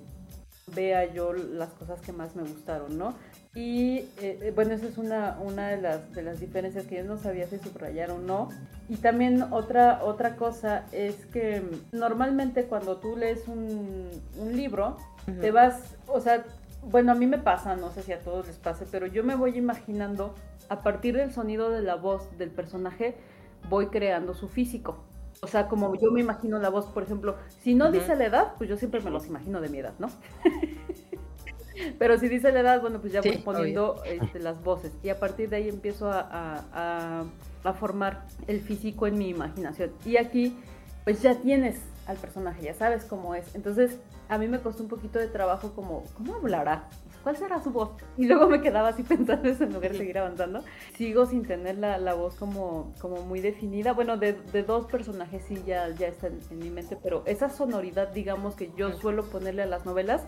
vea yo las cosas que más me gustaron, ¿no? Y eh, bueno, esa es una, una de, las, de las diferencias que yo no sabía si subrayar o no. Y también otra, otra cosa es que normalmente cuando tú lees un, un libro, te vas, o sea, bueno, a mí me pasa, no sé si a todos les pase, pero yo me voy imaginando, a partir del sonido de la voz del personaje, voy creando su físico. O sea, como yo me imagino la voz, por ejemplo, si no dice la edad, pues yo siempre me los imagino de mi edad, ¿no? Pero si dice la edad, bueno, pues ya voy poniendo este, las voces. Y a partir de ahí empiezo a, a, formar el físico en mi imaginación. Y aquí, pues ya tienes al personaje, ya sabes cómo es. Entonces, a mí me costó un poquito de trabajo como, ¿cómo hablará? ¿Cuál será su voz? Y luego me quedaba así pensando eso en lugar de seguir avanzando. Sigo sin tener la, la voz como, como muy definida. Bueno, de, de dos personajes sí ya, ya está en, mi mente, pero esa sonoridad, digamos, que yo suelo ponerle a las novelas,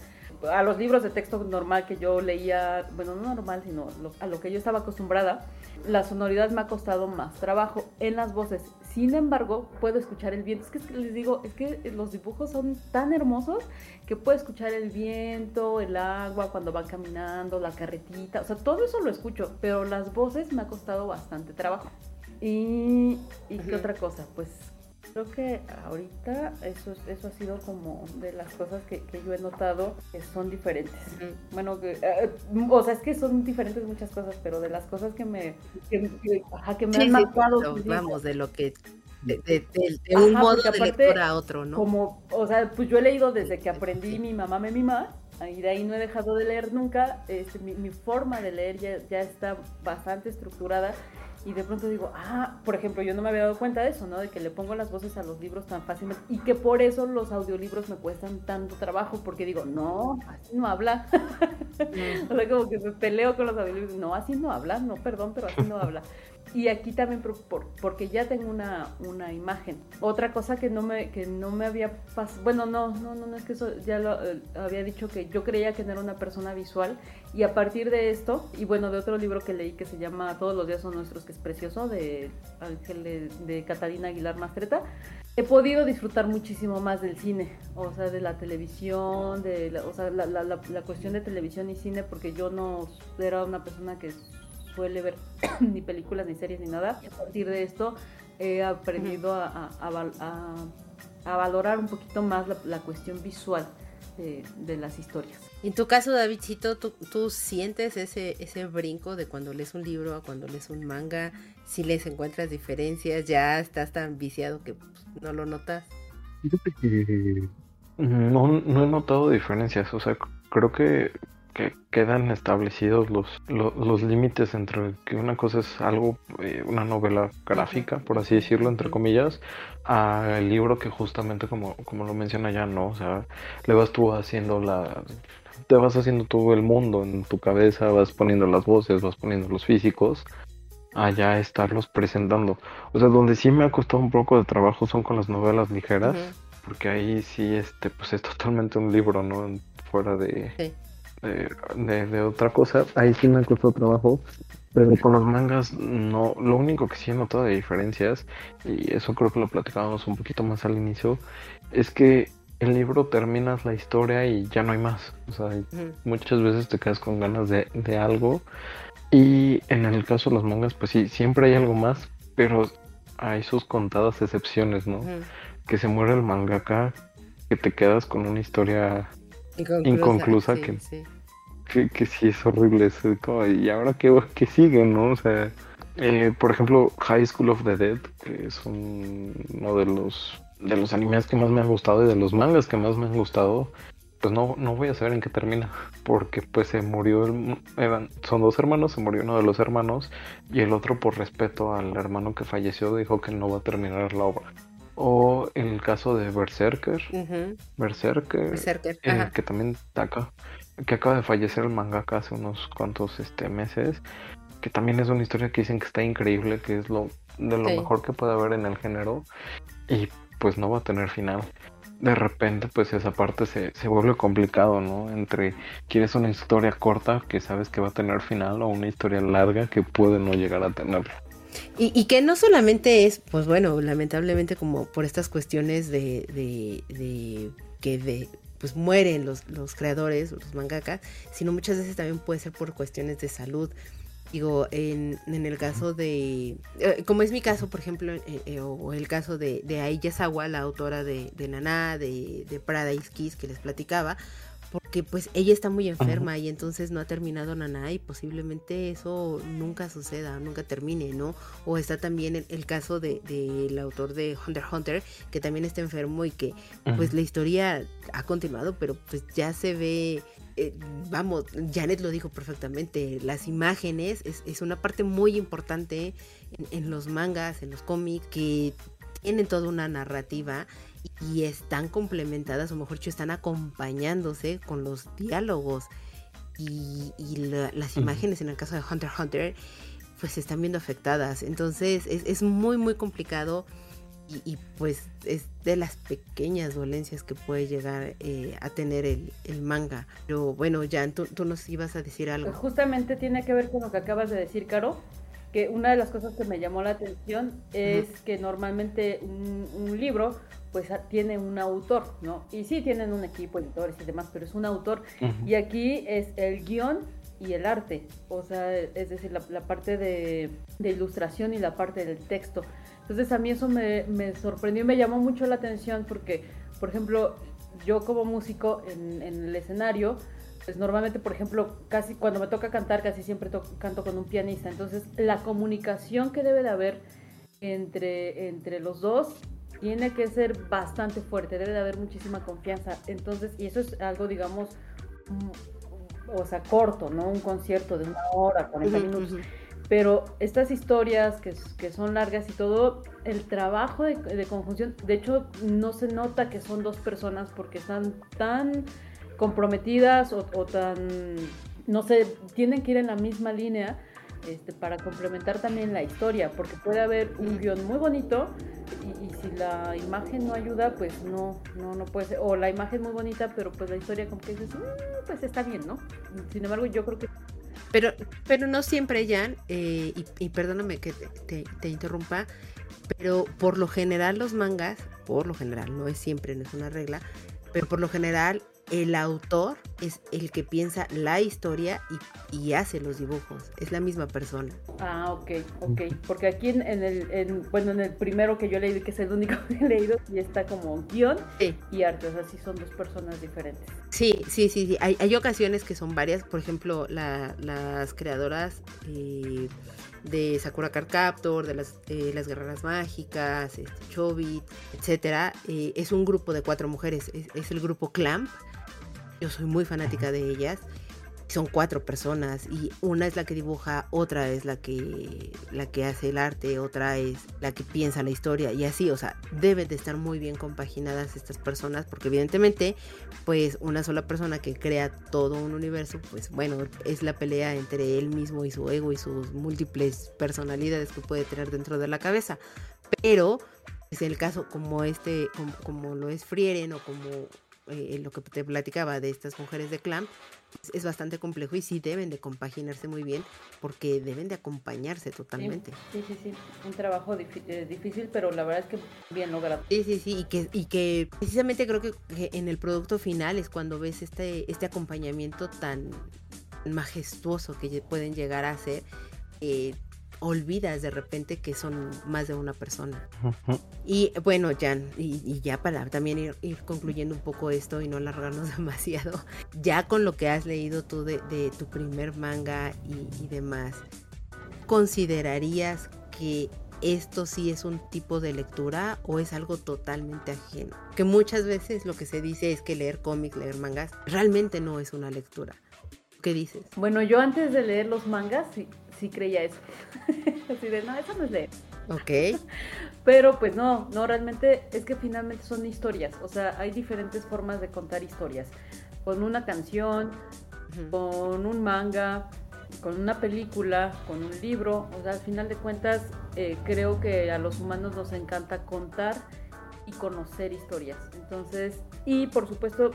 a los libros de texto normal que yo leía, bueno, no normal, sino a lo que yo estaba acostumbrada, la sonoridad me ha costado más trabajo en las voces. Sin embargo, puedo escuchar el viento. Es que, les digo, es que los dibujos son tan hermosos que puedo escuchar el viento, el agua cuando van caminando, la carretita. O sea, todo eso lo escucho, pero las voces me ha costado bastante trabajo. Y, y ¿qué otra cosa? Pues Creo que ahorita eso, eso ha sido como de las cosas que, yo he notado que son diferentes. Bueno, eh, o sea, es que son diferentes muchas cosas, pero de las cosas que me, que, me han marcado. vamos, de lo que de, un modo de lectura a otro, ¿no? Como, o sea, pues yo he leído desde que aprendí mi mamá me mima, y de ahí no he dejado de leer nunca. Este, mi, mi forma de leer ya, ya está bastante estructurada y de pronto digo, ah, por ejemplo, yo no me había dado cuenta de eso, ¿no? De que le pongo las voces a los libros tan fácilmente y que por eso los audiolibros me cuestan tanto trabajo, porque digo, no, así no habla. o sea, como que peleo con los audiolibros, no, así no habla, no, perdón, pero así no habla. Y aquí también porque ya tengo una, una, imagen. Otra cosa que no me, que no me había pasado, bueno, no, no, no, es que eso ya lo eh, había dicho que yo creía que no era una persona visual y a partir de esto, y bueno, de otro libro que leí que se llama Todos los días son nuestros, que es precioso, de Ángel de, Catalina Aguilar Mastreta, he podido disfrutar muchísimo más del cine, o sea, de la televisión, de la, o sea, la, la cuestión de televisión y cine, porque yo no era una persona que suele ver ni películas, ni series, ni nada. a partir de esto he aprendido a, valorar un poquito más la, cuestión visual de, las historias. En tu caso, Davidcito, ¿tú, ¿tú, sientes ese, ese brinco de cuando lees un libro a cuando lees un manga? Si les encuentras diferencias, ya estás tan viciado que pues, no lo notas. Fíjate que no, no he notado diferencias, o sea, creo que que quedan establecidos los, los, límites entre que una cosa es algo, eh, una novela gráfica, por así decirlo, entre comillas, al libro que justamente como, como lo menciona ya, ¿no? O sea, le vas tú haciendo la... Te vas haciendo todo el mundo en tu cabeza, vas poniendo las voces, vas poniendo los físicos, allá estarlos presentando. O sea, donde sí me ha costado un poco de trabajo son con las novelas ligeras, porque ahí sí, este, pues es totalmente un libro, ¿no? Fuera de de, otra cosa, ahí sí me costó trabajo, pero con los mangas no, lo único que sí he notado de diferencias, y eso creo que lo platicábamos un poquito más al inicio, es que el libro terminas la historia y ya no hay más. O sea, muchas veces te quedas con ganas de, de, algo. Y en el caso de los mangas, pues sí, siempre hay algo más, pero hay sus contadas excepciones, ¿no? Que se muere el mangaka, que te quedas con una historia inconclusa, que, Que, sí es horrible. y ahora qué, qué sigue, ¿no? O sea, eh, por ejemplo, High School of the Dead, que es uno de los de los animes que más me han gustado y de los mangas que más me han gustado, pues no, no voy a saber en qué termina, porque pues se murió, el, son dos hermanos, se murió uno de los hermanos y el otro por respeto al hermano que falleció dijo que no va a terminar la obra. O el caso de Berserker. Berserker. Eh, que también acá, que acaba de fallecer el mangaka hace unos cuantos este, meses. Que también es una historia que dicen que está increíble, que es lo de lo mejor que puede haber en el género. Y pues no va a tener final. De repente, pues esa parte se, se vuelve complicado, ¿no? Entre quieres una historia corta que sabes que va a tener final o una historia larga que puede no llegar a tenerla. Y, que no solamente es, pues bueno, lamentablemente como por estas cuestiones de, de, de que de, pues mueren los, los creadores, los mangakas, sino muchas veces también puede ser por cuestiones de salud. Digo, en, en el caso de, eh, como es mi caso, por ejemplo, eh, eh, o el caso de, de Ai Yasawa, la autora de, de Naná, de, de Paradise Kiss, que les platicaba, porque pues ella está muy enferma y entonces no ha terminado nada y posiblemente eso nunca suceda, nunca termine, ¿no? O está también el, caso del de, autor de Hunter Hunter, que también está enfermo y que pues la historia ha continuado, pero pues ya se ve... Eh, vamos, Janet lo dijo perfectamente, las imágenes es, es una parte muy importante en, en los mangas, en los cómics, que tienen toda una narrativa y están complementadas, o mejor dicho, están acompañándose con los diálogos y, las imágenes en el caso de Hunter x Hunter, pues se están viendo afectadas. Entonces es, muy, muy complicado y, pues es de las pequeñas dolencias que puede llegar eh, a tener el, manga. Pero bueno, Jan, tú, tú, nos ibas a decir algo. Pues justamente tiene que ver con lo que acabas de decir, Caro que una de las cosas que me llamó la atención es que normalmente un, libro pues tiene un autor, ¿no? Y sí tienen un equipo, editores y demás, pero es un autor. Y aquí es el guion y el arte, o sea, es decir, la, parte de, ilustración y la parte del texto. Entonces a mí eso me, me, sorprendió y me llamó mucho la atención porque, por ejemplo, yo como músico en, en el escenario, pues normalmente, por ejemplo, casi cuando me toca cantar, casi siempre canto con un pianista. Entonces, la comunicación que debe de haber entre, entre los dos tiene que ser bastante fuerte, debe de haber muchísima confianza. Entonces, y eso es algo, digamos, mm, o sea, corto, ¿no? Un concierto de una hora, 40 minutos. Pero estas historias que, que, son largas y todo, el trabajo de, de, conjunción, de hecho, no se nota que son dos personas porque están tan comprometidas o, tan, no sé, tienen que ir en la misma línea este, para complementar también la historia, porque puede haber un guion muy bonito y, si la imagen no ayuda, pues no, no, no puede ser, o la imagen muy bonita, pero pues la historia como que dices, mm, pues está bien, ¿no? Sin embargo, yo creo que... Pero, pero no siempre, Jan, eh, y, perdóname que te, te interrumpa, pero por lo general los mangas, por lo general, no es siempre, no es una regla, pero por lo general el autor es el que piensa la historia y, hace los dibujos. Es la misma persona. Ah, ok, ok. Porque aquí en, el, bueno, en el primero que yo leí, que es el único que he leído, y está como guion y arte. O sea, sí son dos personas diferentes. Sí, sí, sí, sí. Hay, ocasiones que son varias. Por ejemplo, las creadoras eh, de Sakura Card Captor, de las, eh, las guerreras mágicas, este, Chobit, etcétera, eh, es un grupo de cuatro mujeres. Es, es el grupo Clamp yo soy muy fanática de ellas. son cuatro personas y una es la que dibuja, otra es la que la que hace el arte, otra es la que piensa la historia y así, o sea, deben de estar muy bien compaginadas estas personas porque evidentemente pues una sola persona que crea todo un universo, pues bueno, es la pelea entre él mismo y su ego y sus múltiples personalidades que puede tener dentro de la cabeza. Pero es el caso como este como, como lo es Frieren o como eh, lo que te platicaba de estas mujeres de clan, es bastante complejo y sí deben de compaginarse muy bien porque deben de acompañarse totalmente. Sí, sí, sí, un trabajo eh, difícil, pero la verdad es que bien logrado. Sí, sí, sí, y que, y que precisamente creo que, en el producto final es cuando ves este, este acompañamiento tan majestuoso que pueden llegar a ser. Eh, olvidas de repente que son más de una persona. Y bueno, Jan, y, ya para también ir, concluyendo un poco esto y no alargarnos demasiado, ya con lo que has leído tú de, tu primer manga y, demás, ¿considerarías que esto sí es un tipo de lectura o es algo totalmente ajeno? Que muchas veces lo que se dice es que leer cómics, leer mangas, realmente no es una lectura. ¿Qué dices? Bueno, yo antes de leer los mangas, sí creía eso. Así de, no, eso no es leer. Ok. Pero pues no, no, realmente es que finalmente son historias. O sea, hay diferentes formas de contar historias. Con una canción, con un manga, con una película, con un libro. O sea, al final de cuentas, eh, creo que a los humanos nos encanta contar y conocer historias. Entonces, y por supuesto,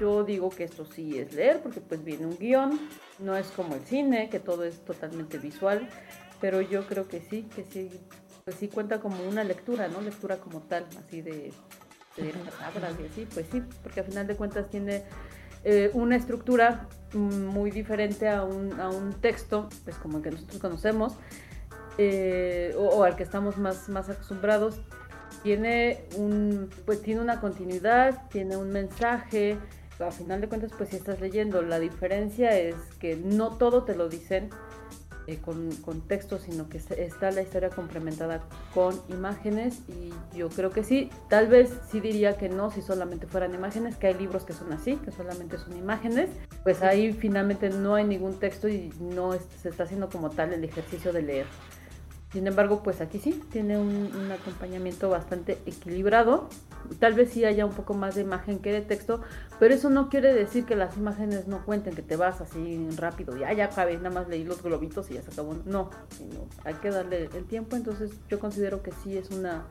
yo digo que esto sí es leer, porque pues viene un guion, no es como el cine, que todo es totalmente visual, pero yo creo que sí, que sí, pues sí cuenta como una lectura, ¿no? Lectura como tal, así de, de palabras y así, pues sí, porque al final de cuentas tiene eh, una estructura muy diferente a un, a un texto, pues como el que nosotros conocemos, eh, o, o, al que estamos más, más acostumbrados, tiene un pues tiene una continuidad, tiene un mensaje, a final de cuentas pues si estás leyendo, la diferencia es que no todo te lo dicen eh, con, con texto, sino que está la historia complementada con imágenes y yo creo que sí, tal vez sí diría que no si solamente fueran imágenes, que hay libros que son así, que solamente son imágenes, pues ahí finalmente no hay ningún texto y no se está haciendo como tal el ejercicio de leer. Sin embargo, pues aquí sí, tiene un, acompañamiento bastante equilibrado. Tal vez sí haya un poco más de imagen que de texto, pero eso no quiere decir que las imágenes no cuenten, que te vas así rápido y ah, ya acabé, nada más leí los globitos y ya se acabó. No, hay que darle el tiempo, entonces yo considero que sí es una,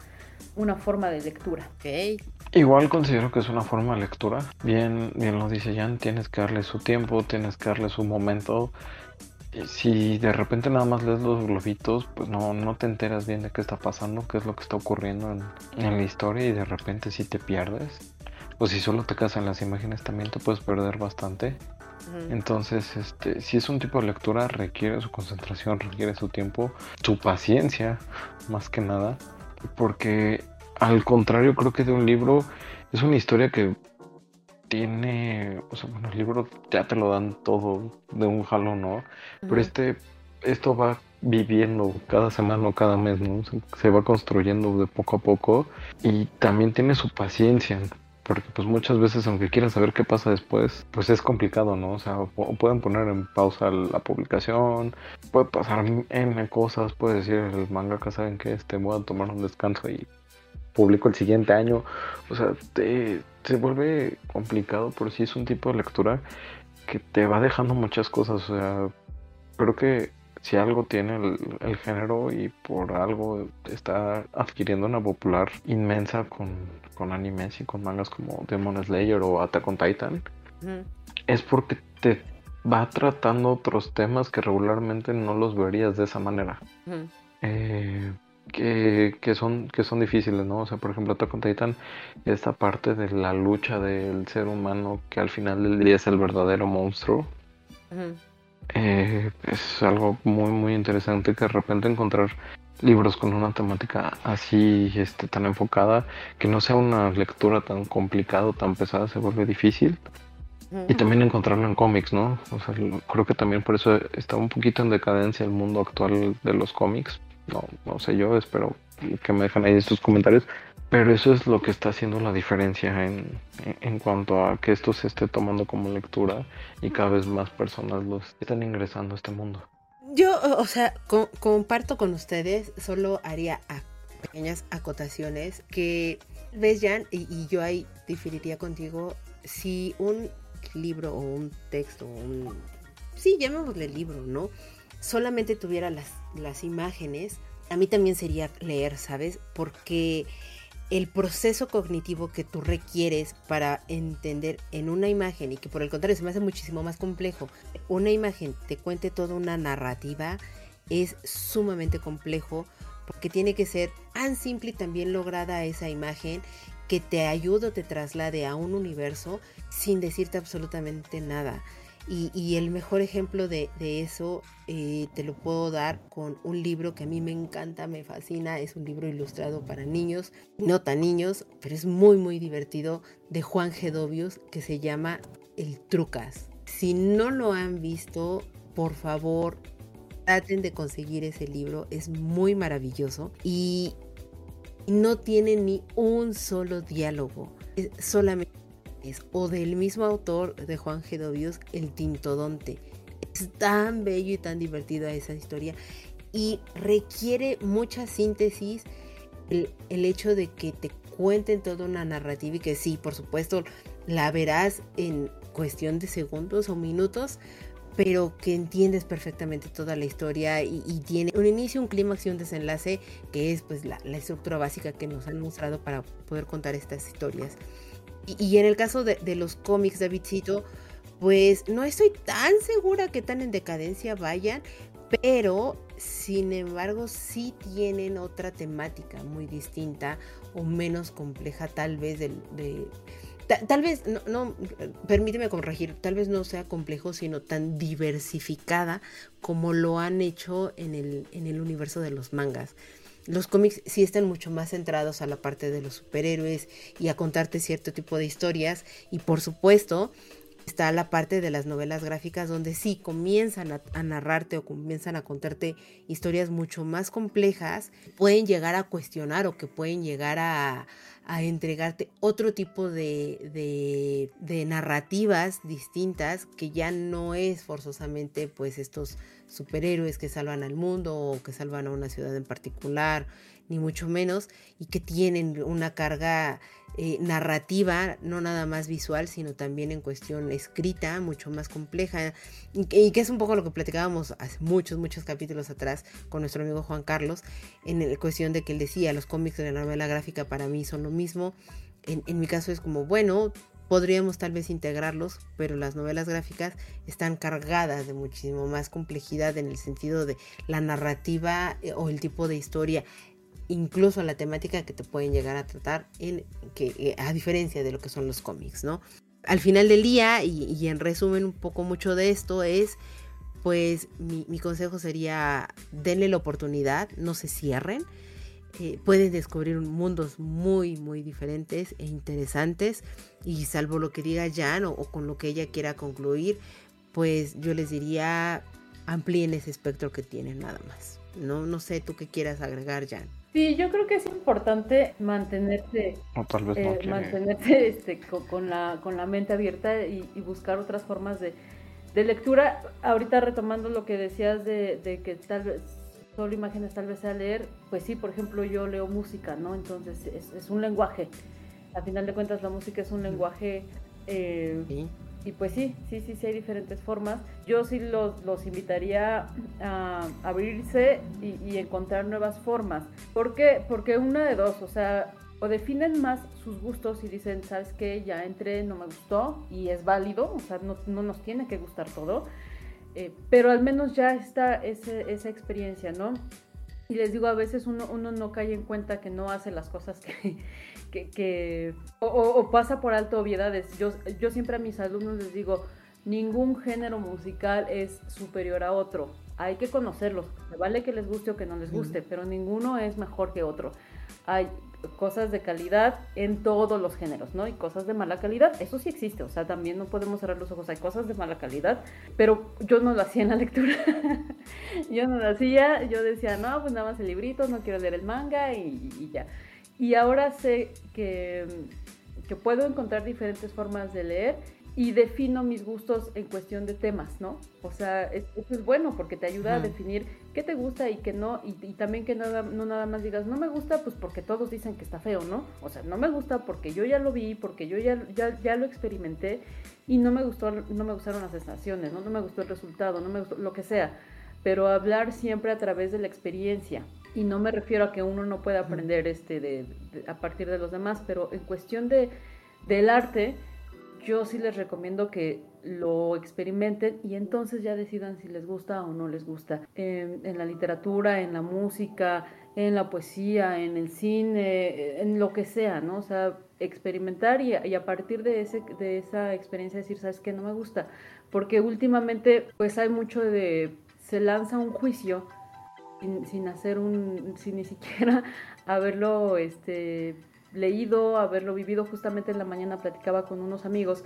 una forma de lectura. Okay. Igual considero que es una forma de lectura. Bien, bien lo dice Jan, tienes que darle su tiempo, tienes que darle su momento si de repente nada más lees los globitos, pues no, no te enteras bien de qué está pasando, qué es lo que está ocurriendo en, la historia y de repente si te pierdes. O si solo te en las imágenes también te puedes perder bastante. Entonces, este, si es un tipo de lectura, requiere su concentración, requiere su tiempo, su paciencia, más que nada. Porque al contrario, creo que de un libro es una historia que tiene, o sea, bueno, el libro ya te lo dan todo de un jalón, ¿no? Pero este, esto va viviendo cada semana o cada mes, ¿no? Se, va construyendo de poco a poco y también tiene su paciencia, porque pues muchas veces aunque quieran saber qué pasa después, pues es complicado, ¿no? O sea, pueden poner en pausa la publicación, puede pasar en cosas, puede decir el mangaka, ¿saben que Este, voy a tomar un descanso y publico el siguiente año. O sea, te, se vuelve complicado, pero sí es un tipo de lectura que te va dejando muchas cosas. O sea, creo que si algo tiene el, género y por algo está adquiriendo una popular inmensa con, con animes y con mangas como Demon Slayer o Attack on Titan, es porque te va tratando otros temas que regularmente no los verías de esa manera. eh, que, que, son, que son difíciles, ¿no? O sea, por ejemplo, Attack on Titan, esta parte de la lucha del ser humano que al final del día es el verdadero monstruo. Eh, es algo muy, muy interesante que de repente encontrar libros con una temática así este, tan enfocada, que no sea una lectura tan complicada, tan pesada, se vuelve difícil. Y también encontrarlo en cómics, ¿no? O sea, creo que también por eso está un poquito en decadencia el mundo actual de los cómics, no, no sé yo, espero que me dejan ahí sus comentarios. Pero eso es lo que está haciendo la diferencia en, en, cuanto a que esto se esté tomando como lectura y cada vez más personas los están ingresando a este mundo. Yo, o sea, comparto con ustedes, solo haría pequeñas acotaciones que ves, Jan, y, yo ahí diferiría contigo, si un libro o un texto, un, sí, llamémosle libro, ¿no? Solamente tuviera las, las imágenes, a mí también sería leer, ¿sabes? Porque el proceso cognitivo que tú requieres para entender en una imagen y que por el contrario se me hace muchísimo más complejo, una imagen te cuente toda una narrativa es sumamente complejo porque tiene que ser tan simple y también lograda esa imagen que te ayude o te traslade a un universo sin decirte absolutamente nada. Y, el mejor ejemplo de, eso eh, te lo puedo dar con un libro que a mí me encanta, me fascina. Es un libro ilustrado para niños, no tan niños, pero es muy, muy divertido, de Juan Gedovius, que se llama El Trucas. Si no lo han visto, por favor, traten de conseguir ese libro. Es muy maravilloso y no tiene ni un solo diálogo. Es solamente o del mismo autor de Juan Gedovius, El Tintodonte. Es tan bello y tan divertido esa historia y requiere mucha síntesis el, hecho de que te cuenten toda una narrativa y que sí, por supuesto, la verás en cuestión de segundos o minutos, pero que entiendes perfectamente toda la historia y, tiene un inicio, un clímax y un desenlace que es pues la, estructura básica que nos han mostrado para poder contar estas historias. Y, en el caso de, los cómics, Davidcito, pues no estoy tan segura que tan en decadencia vayan, pero sin embargo sí tienen otra temática muy distinta o menos compleja tal vez de, tal, vez no, no, permíteme corregir tal vez no sea complejo sino tan diversificada como lo han hecho en el, en el universo de los mangas los cómics sí están mucho más centrados a la parte de los superhéroes y a contarte cierto tipo de historias. Y por supuesto, está la parte de las novelas gráficas donde sí comienzan a, narrarte o comienzan a contarte historias mucho más complejas, pueden llegar a cuestionar o que pueden llegar a, a entregarte otro tipo de, de, narrativas distintas que ya no es forzosamente pues estos superhéroes que salvan al mundo o que salvan a una ciudad en particular, ni mucho menos, y que tienen una carga eh, narrativa, no nada más visual, sino también en cuestión escrita, mucho más compleja, y que, es un poco lo que platicábamos hace muchos, muchos capítulos atrás con nuestro amigo Juan Carlos, en la cuestión de que él decía, los cómics de la novela gráfica para mí son lo mismo, en mi caso es como, bueno, podríamos tal vez integrarlos, pero las novelas gráficas están cargadas de muchísimo más complejidad en el sentido de la narrativa eh, o el tipo de historia, incluso la temática que te pueden llegar a tratar, en, que, eh, a diferencia de lo que son los cómics, ¿no? Al final del día, y, en resumen un poco mucho de esto, es, pues mi, consejo sería, denle la oportunidad, no se cierren eh, pueden descubrir mundos muy, muy diferentes e interesantes. Y salvo lo que diga Jan o, con lo que ella quiera concluir, pues yo les diría amplíen ese espectro que tienen nada más. No, no sé tú qué quieras agregar, Jan. Sí, yo creo que es importante mantenerse, eh, mantenerse este, con, la, con la mente abierta y, buscar otras formas de, de, lectura. Ahorita retomando lo que decías de, de que tal vez solo imágenes tal vez sea leer, pues sí, por ejemplo, yo leo música, ¿no? Entonces es, un lenguaje. A final de cuentas la música es un lenguaje eh, y pues sí, sí, sí, sí hay diferentes formas. Yo sí los, los invitaría a abrirse y, y, encontrar nuevas formas. ¿Por qué? Porque una de dos, o sea, o definen más sus gustos y dicen, ¿sabes qué? Ya entré, no me gustó y es válido, o sea, no, no nos tiene que gustar todo eh, pero al menos ya está esa experiencia, ¿no? Y les digo, a veces uno, uno no cae en cuenta que no hace las cosas que, que, o, pasa por alto obviedades. Yo, yo siempre a mis alumnos les digo, ningún género musical es superior a otro. hay que conocerlos. vale que les guste o que no les guste, pero ninguno es mejor que otro. Hay cosas de calidad en todos los géneros, ¿no? Y cosas de mala calidad, eso sí existe, o sea, también no podemos cerrar los ojos, hay cosas de mala calidad, pero yo no lo hacía en la lectura, yo no lo hacía, yo decía, no, pues nada más el librito, no quiero leer el manga y, ya. Y ahora sé que, que puedo encontrar diferentes formas de leer y defino mis gustos en cuestión de temas, ¿no? O sea, eso es bueno porque te ayuda a definir qué te gusta y qué no, y, también que nada, no nada más digas, no me gusta, pues porque todos dicen que está feo, ¿no? O sea, no me gusta porque yo ya lo vi, porque yo ya, ya, ya lo experimenté y no me gustó, no me gustaron las sensaciones, ¿no? No me gustó el resultado, no me gustó lo que sea, pero hablar siempre a través de la experiencia. Y no me refiero a que uno no pueda aprender este de, a partir de los demás, pero en cuestión de, del arte, yo sí les recomiendo que lo experimenten y entonces ya decidan si les gusta o no les gusta. En, la literatura, en la música, en la poesía, en el cine, en lo que sea, ¿no? O sea, experimentar y, a partir de, ese, de esa experiencia decir, ¿sabes qué? No me gusta. Porque últimamente pues hay mucho de, se lanza un juicio sin, sin hacer un, sin ni siquiera haberlo, este leído, haberlo vivido. Justamente en la mañana platicaba con unos amigos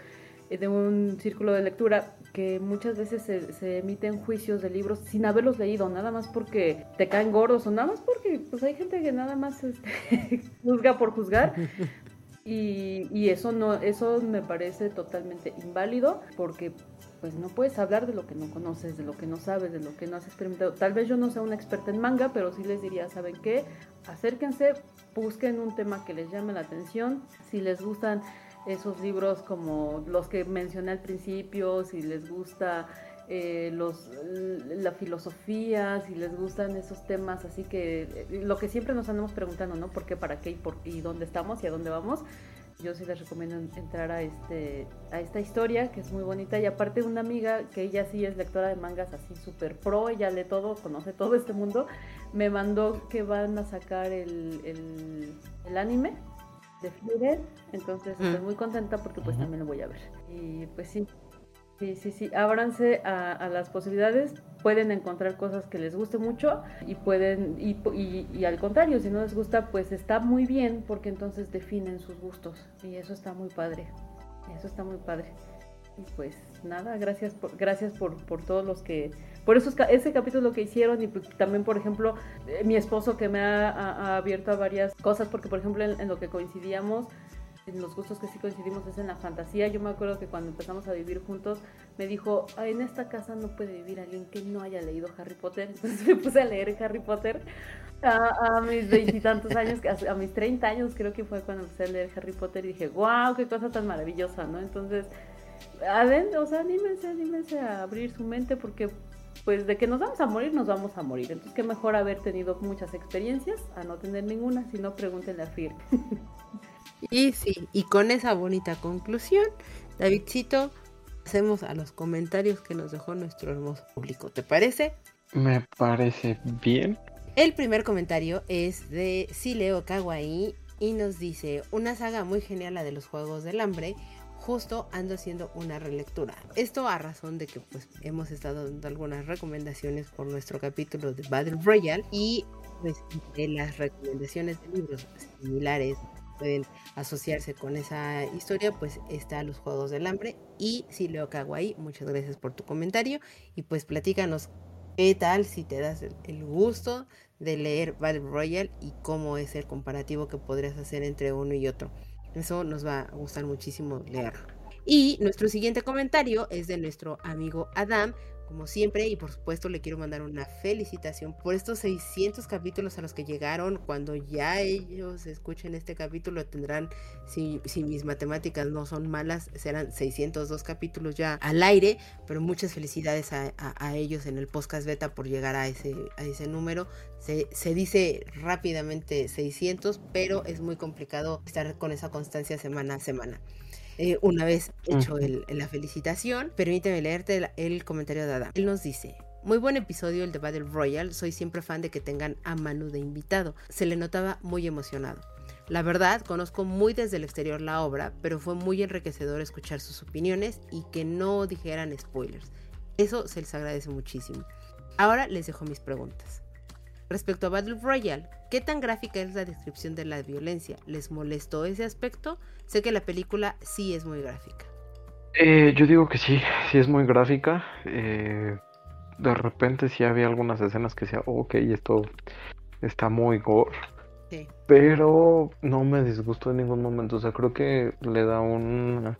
eh, de un círculo de lectura que muchas veces se, emiten juicios de libros sin haberlos leído, nada más porque te caen gordos o nada más porque pues hay gente que nada más este, juzga por juzgar. Y, y, eso no, eso me parece totalmente inválido porque pues no puedes hablar de lo que no conoces, de lo que no sabes, de lo que no has experimentado. Tal vez yo no sea una experta en manga, pero sí les diría, ¿saben qué? Acérquense, busquen un tema que les llame la atención. Si les gustan esos libros como los que mencioné al principio, si les gusta eh, los, la filosofía, si les gustan esos temas, así que eh, lo que siempre nos andamos preguntando, ¿no? ¿Por qué, para qué y, por, y dónde estamos y a dónde vamos? Yo sí les recomiendo entrar a este a esta historia que es muy bonita y aparte una amiga que ella sí es lectora de mangas así súper pro, ella lee todo, conoce todo este mundo, me mandó que van a sacar el, el, anime de Fluid, entonces estoy mm. muy contenta porque pues también lo voy a ver. Y pues sí, Sí, sí, sí, ábranse a, las posibilidades, pueden encontrar cosas que les guste mucho y pueden, y, y, al contrario, si no les gusta, pues está muy bien porque entonces definen sus gustos y eso está muy padre, eso está muy padre. Y pues nada, gracias por, gracias por, por todos los que, por eso ese capítulo que hicieron y pues también, por ejemplo, eh, mi esposo que me ha, abierto a varias cosas, porque por ejemplo en lo que coincidíamos, los gustos que sí coincidimos es en la fantasía. Yo me acuerdo que cuando empezamos a vivir juntos me dijo, en esta casa no puede vivir alguien que no haya leído Harry Potter. Entonces me puse a leer Harry Potter a, mis veintitantos años, a, mis treinta años creo que fue cuando empecé a leer Harry Potter y dije, wow, qué cosa tan maravillosa, ¿no? Entonces, adentro, o sea, anímense, anímense a abrir su mente porque pues de que nos vamos a morir, nos vamos a morir. Entonces, qué mejor haber tenido muchas experiencias a no tener ninguna, si no, pregúntenle a Fir. Y sí, y con esa bonita conclusión, Davidcito, hacemos a los comentarios que nos dejó nuestro hermoso público. ¿Te parece? Me parece bien. El primer comentario es de Sileo Kawaii y nos dice, una saga muy genial la de los Juegos del Hambre, justo ando haciendo una relectura. Esto a razón de que pues hemos estado dando algunas recomendaciones por nuestro capítulo de Battle Royale y pues de las recomendaciones de libros similares pueden asociarse con esa historia, pues está Los Juegos del Hambre. Y Sileo Kawaii, muchas gracias por tu comentario. Y pues platícanos qué tal si te das el, gusto de leer Battle Royale y cómo es el comparativo que podrías hacer entre uno y otro. Eso nos va a gustar muchísimo leerlo. Y nuestro siguiente comentario es de nuestro amigo Adam, como siempre, y por supuesto le quiero mandar una felicitación por estos 600 capítulos a los que llegaron. Cuando ya ellos escuchen este capítulo tendrán, si, mis matemáticas no son malas, serán 602 capítulos ya al aire, pero muchas felicidades a, ellos en el podcast beta por llegar a ese, número. Se dice rápidamente 600, pero es muy complicado estar con esa constancia semana a semana. Eh, una vez hecho la felicitación, permíteme leerte el, comentario de Adam. Él nos dice, muy buen episodio el de Battle Royale, soy siempre fan de que tengan a Manu de invitado. Se le notaba muy emocionado. La verdad, conozco muy desde el exterior la obra, pero fue muy enriquecedor escuchar sus opiniones y que no dijeran spoilers. Eso se les agradece muchísimo. Ahora les dejo mis preguntas. Respecto a Battle Royale, ¿qué tan gráfica es la descripción de la violencia? ¿Les molestó ese aspecto? Sé que la película sí es muy gráfica. Eh, yo digo que sí, sí es muy gráfica. Eh, de repente sí había algunas escenas que decía, ok, esto está muy gore. Sí. Pero no me disgustó en ningún momento. O sea, creo que le da un...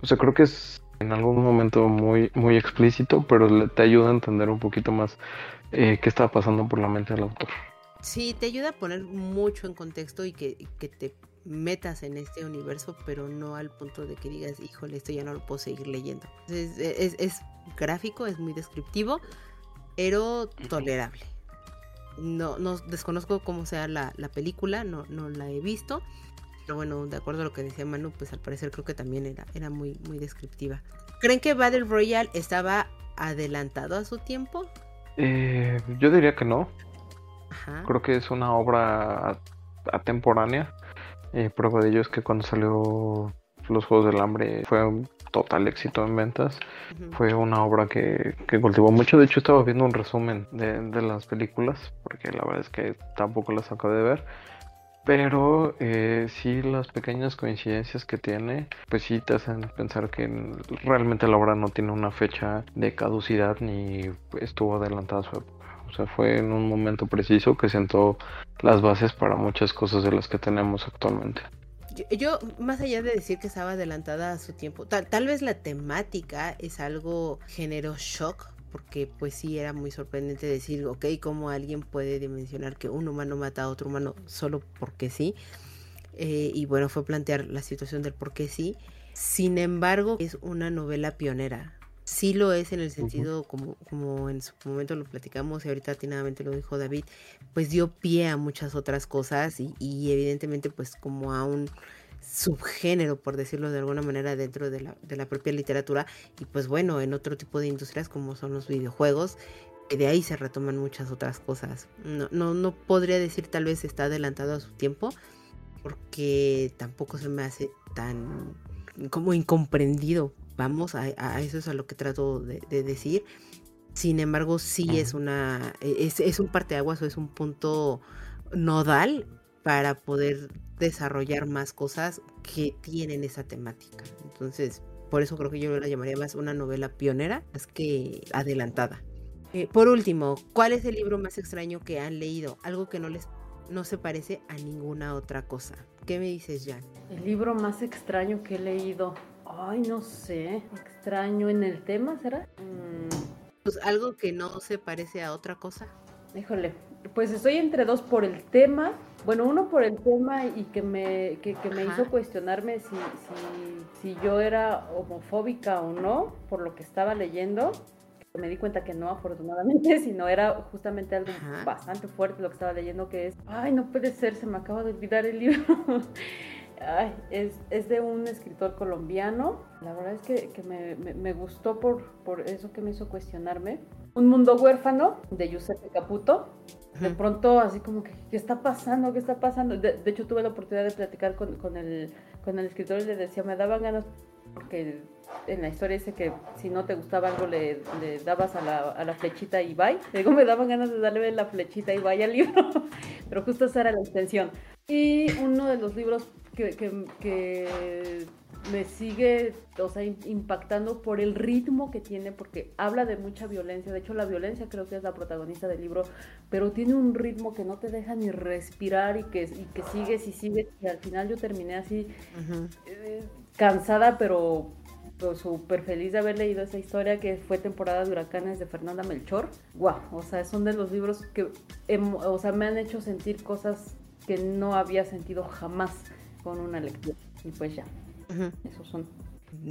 O sea, creo que es en algún momento muy, muy explícito, pero te ayuda a entender un poquito más eh, qué está pasando por la mente del autor. Sí, te ayuda a poner mucho en contexto y que, te metas en este universo, pero no al punto de que digas, híjole, esto ya no lo puedo seguir leyendo. Es, gráfico, es muy descriptivo, pero tolerable. No, no desconozco cómo sea la, película, no, no la he visto. Pero bueno, de acuerdo a lo que decía Manu, pues al parecer creo que también era, era muy, muy descriptiva. ¿Creen que Battle Royale estaba adelantado a su tiempo? Eh, yo diría que no. Creo que es una obra atemporánea. Eh, prueba de ello es que cuando salió Los Juegos del Hambre fue un total éxito en ventas. Fue una obra que, cultivó mucho. De hecho, estaba viendo un resumen de, de, las películas, porque la verdad es que tampoco las acabo de ver. Pero eh, sí, las pequeñas coincidencias que tiene, pues sí te hacen pensar que realmente la obra no tiene una fecha de caducidad ni estuvo adelantada su época. O sea, fue en un momento preciso que sentó las bases para muchas cosas de las que tenemos actualmente. Yo, más allá de decir que estaba adelantada a su tiempo, tal, tal vez la temática es algo generó shock porque pues sí era muy sorprendente decir, ok, cómo alguien puede dimensionar que un humano mata a otro humano solo porque sí. Eh, y bueno, fue plantear la situación del por qué sí. Sin embargo, es una novela pionera. Sí lo es en el sentido, como, como en su momento lo platicamos y ahorita atinadamente lo dijo David, pues dio pie a muchas otras cosas y, y evidentemente pues como a un subgénero, por decirlo de alguna manera, dentro de la, de la propia literatura y pues bueno, en otro tipo de industrias como son los videojuegos, que de ahí se retoman muchas otras cosas. No, no, no podría decir tal vez está adelantado a su tiempo, porque tampoco se me hace tan como incomprendido. Vamos, a, eso es a lo que trato de, decir. Sin embargo, sí es una, es, es un parteaguas o es un punto nodal para poder desarrollar más cosas que tienen esa temática. Entonces, por eso creo que yo la llamaría más una novela pionera, más que adelantada. Eh, por último, ¿cuál es el libro más extraño que han leído? Algo que no les no se parece a ninguna otra cosa. ¿Qué me dices, Jan? El libro más extraño que he leído. Ay, no sé. Extraño en el tema, ¿será? Mm. Pues algo que no se parece a otra cosa. Híjole, pues estoy entre dos por el tema bueno, uno por el tema y que me, que, me hizo cuestionarme si, si, si, yo era homofóbica o no por lo que estaba leyendo. Me di cuenta que no, afortunadamente, sino era justamente algo bastante fuerte lo que estaba leyendo, que es, ay, no puede ser, se me acaba de olvidar el libro. ay, es, es, de un escritor colombiano. La verdad es que, que me, me, gustó por, por eso que me hizo cuestionarme. Un mundo huérfano de Giuseppe Caputo de pronto así como que, ¿qué está pasando? ¿Qué está pasando? De, hecho tuve la oportunidad de platicar con, con, el, con el escritor y le decía, me daban ganas, porque en la historia dice que si no te gustaba algo le, le dabas a la, a la, flechita y bye. Le digo, me daban ganas de darle la flechita y bye al libro, pero justo esa era la intención. Y uno de los libros que, que, que me sigue, o sea, impactando por el ritmo que tiene, porque habla de mucha violencia. De hecho, la violencia creo que es la protagonista del libro, pero tiene un ritmo que no te deja ni respirar y que, y que sigues y sigues. Y al final yo terminé así, eh, cansada, pero súper feliz de haber leído esa historia que fue temporada de huracanes de Fernanda Melchor. Wow, o sea, son de los libros que, o sea, me han hecho sentir cosas que no había sentido jamás con una lectura. Y pues ya. Esos son.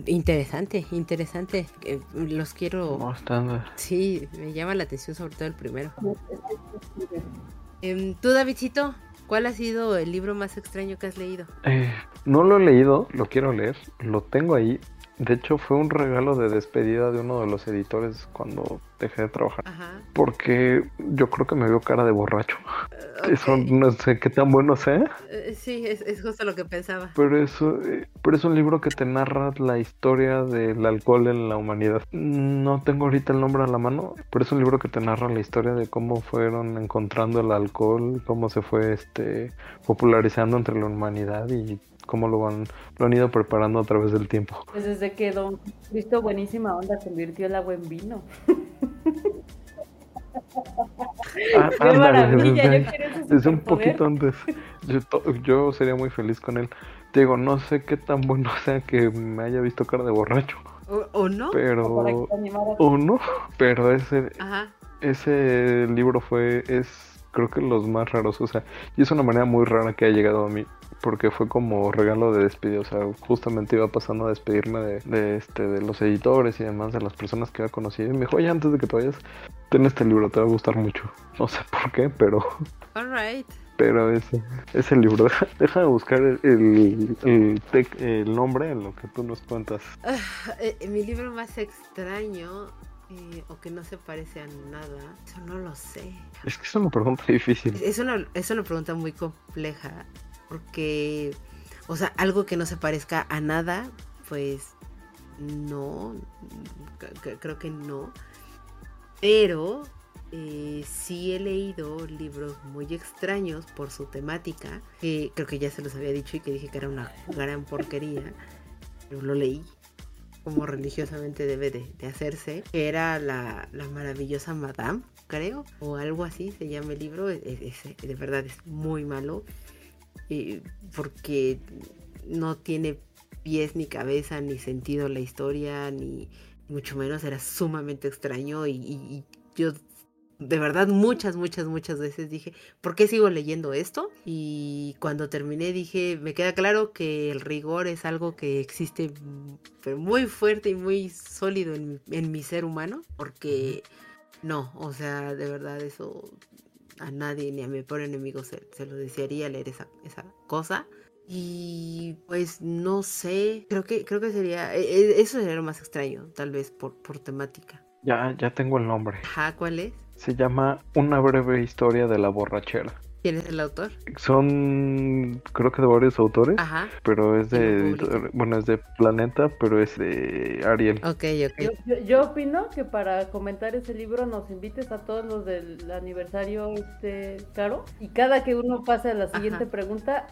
Interesante, interesante. Los quiero. Bastante. Sí, me llama la atención sobre todo el primero. Em, Tú, Davidcito, ¿cuál ha sido el libro más extraño que has leído? Eh, no lo he leído, lo quiero leer, lo tengo ahí. De hecho, fue un regalo de despedida de uno de los editores cuando dejé de trabajar. Porque yo creo que me vio cara de borracho. Eso no sé qué tan bueno sea. Eh, sí, es, es, justo lo que pensaba. Pero eso, eh, pero es un libro que te narra la historia del alcohol en la humanidad. No tengo ahorita el nombre a la mano, pero es un libro que te narra la historia de cómo fueron encontrando el alcohol, cómo se fue este popularizando entre la humanidad y cómo lo han, lo han ido preparando a través del tiempo. Pues desde que Don Cristo Buenísima Onda convirtió el agua en vino. Ah, Qué maravilla, desde, un poquito antes. Yo, sería muy feliz con él. Te digo, no sé qué tan bueno sea que me haya visto cara de borracho. ¿O, no? Pero. O, no. Pero ese. Ese libro fue. Es creo que los más raros. O sea, y es una manera muy rara que ha llegado a mí porque fue como regalo de despido, o sea, justamente iba pasando a despedirme de, este, de los editores y demás, de las personas que había conocido, y me dijo, oye, antes de que te vayas, ten este libro, te va a gustar mucho. No sé por qué, pero... Alright. Pero ese, ese libro, deja, de buscar el, el, el, nombre en lo que tú nos cuentas. Ah, eh, mi libro más extraño eh, o que no se parece a nada, eso no lo sé. Es que es una pregunta difícil. Es una, es una pregunta muy compleja porque, o sea, algo que no se parezca a nada, pues no, creo que no. Pero eh, sí he leído libros muy extraños por su temática, que creo que ya se los había dicho y que dije que era una gran porquería, pero lo leí como religiosamente debe de, hacerse, era la, maravillosa Madame, creo, o algo así se llama el libro, de verdad es muy malo porque no tiene pies ni cabeza ni sentido la historia, ni mucho menos era sumamente extraño y, yo de verdad muchas, muchas, muchas veces dije, ¿por qué sigo leyendo esto? Y cuando terminé dije, me queda claro que el rigor es algo que existe muy fuerte y muy sólido en, en mi ser humano, porque no, o sea, de verdad eso a nadie ni a mi pobre enemigo se, lo desearía leer esa, esa cosa. Y pues no sé, creo que, creo que sería, e, e, eso sería lo más extraño, tal vez por, por temática. Ya, ya tengo el nombre. Ajá, ¿cuál es? Se llama Una breve historia de la borrachera. ¿Quién es el autor? Son, creo que de varios autores, Ajá. pero es de, bueno, es de Planeta, pero es de Ariel. Ok, ok. Yo, opino que para comentar ese libro nos invites a todos los del aniversario, este, Caro, y cada que uno pase a la siguiente pregunta,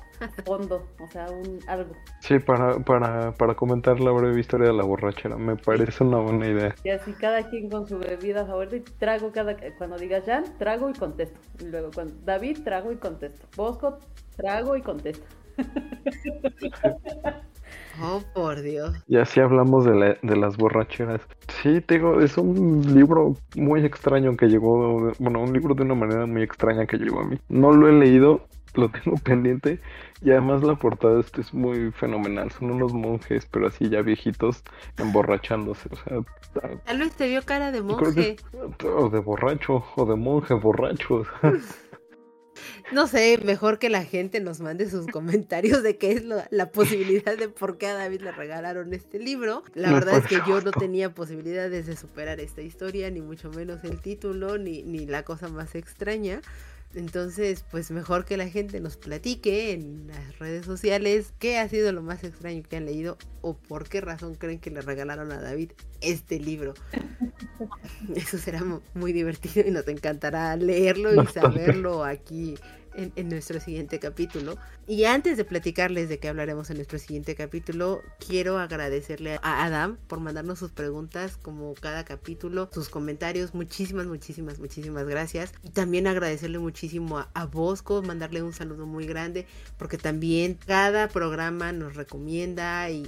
fondo, o sea, un algo. Sí, para, para, para comentar la breve historia de la borrachera, me parece una buena idea. Y así cada quien con su bebida favorita, y trago cada, cuando diga Jan, trago y contesto. Y luego cuando David, trago y contesto. Bosco, trago y contesto. Oh, por Dios. Y así hablamos de, de, las borracheras. Sí, te digo, es un libro muy extraño que llegó, bueno, un libro de una manera muy extraña que llegó a mí. No lo he leído, lo tengo pendiente y además la portada este es muy fenomenal. Son unos monjes, pero así ya viejitos, emborrachándose. O sea, tal vez te vio cara de monje. o de borracho, o de monje borracho. No sé, mejor que la gente nos mande sus comentarios de qué es la posibilidad de por qué a David le regalaron este libro. La verdad es que yo no tenía posibilidades de superar esta historia, ni mucho menos el título, ni, ni la cosa más extraña. Entonces, pues mejor que la gente nos platique en las redes sociales qué ha sido lo más extraño que han leído o por qué razón creen que le regalaron a David este libro. Eso será muy divertido y nos encantará leerlo y saberlo aquí en, nuestro siguiente capítulo. Y antes de platicarles de qué hablaremos en nuestro siguiente capítulo, quiero agradecerle a Adam por mandarnos sus preguntas como cada capítulo, sus comentarios. Muchísimas, muchísimas, muchísimas gracias. Y también agradecerle muchísimo a, Bosco, mandarle un saludo muy grande, porque también cada programa nos recomienda y,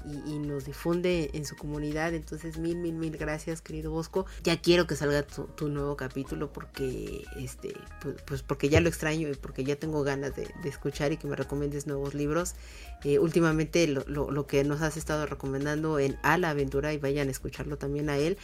nos difunde en su comunidad. Entonces, mil, mil, mil gracias, querido Bosco. Ya quiero que salga tu, nuevo capítulo porque, este, pues, pues porque ya lo extraño y porque ya tengo ganas de, escuchar y que me recomiendes nuevos libros. Eh, últimamente lo, que nos has estado recomendando en A la aventura y vayan a escucharlo también a él,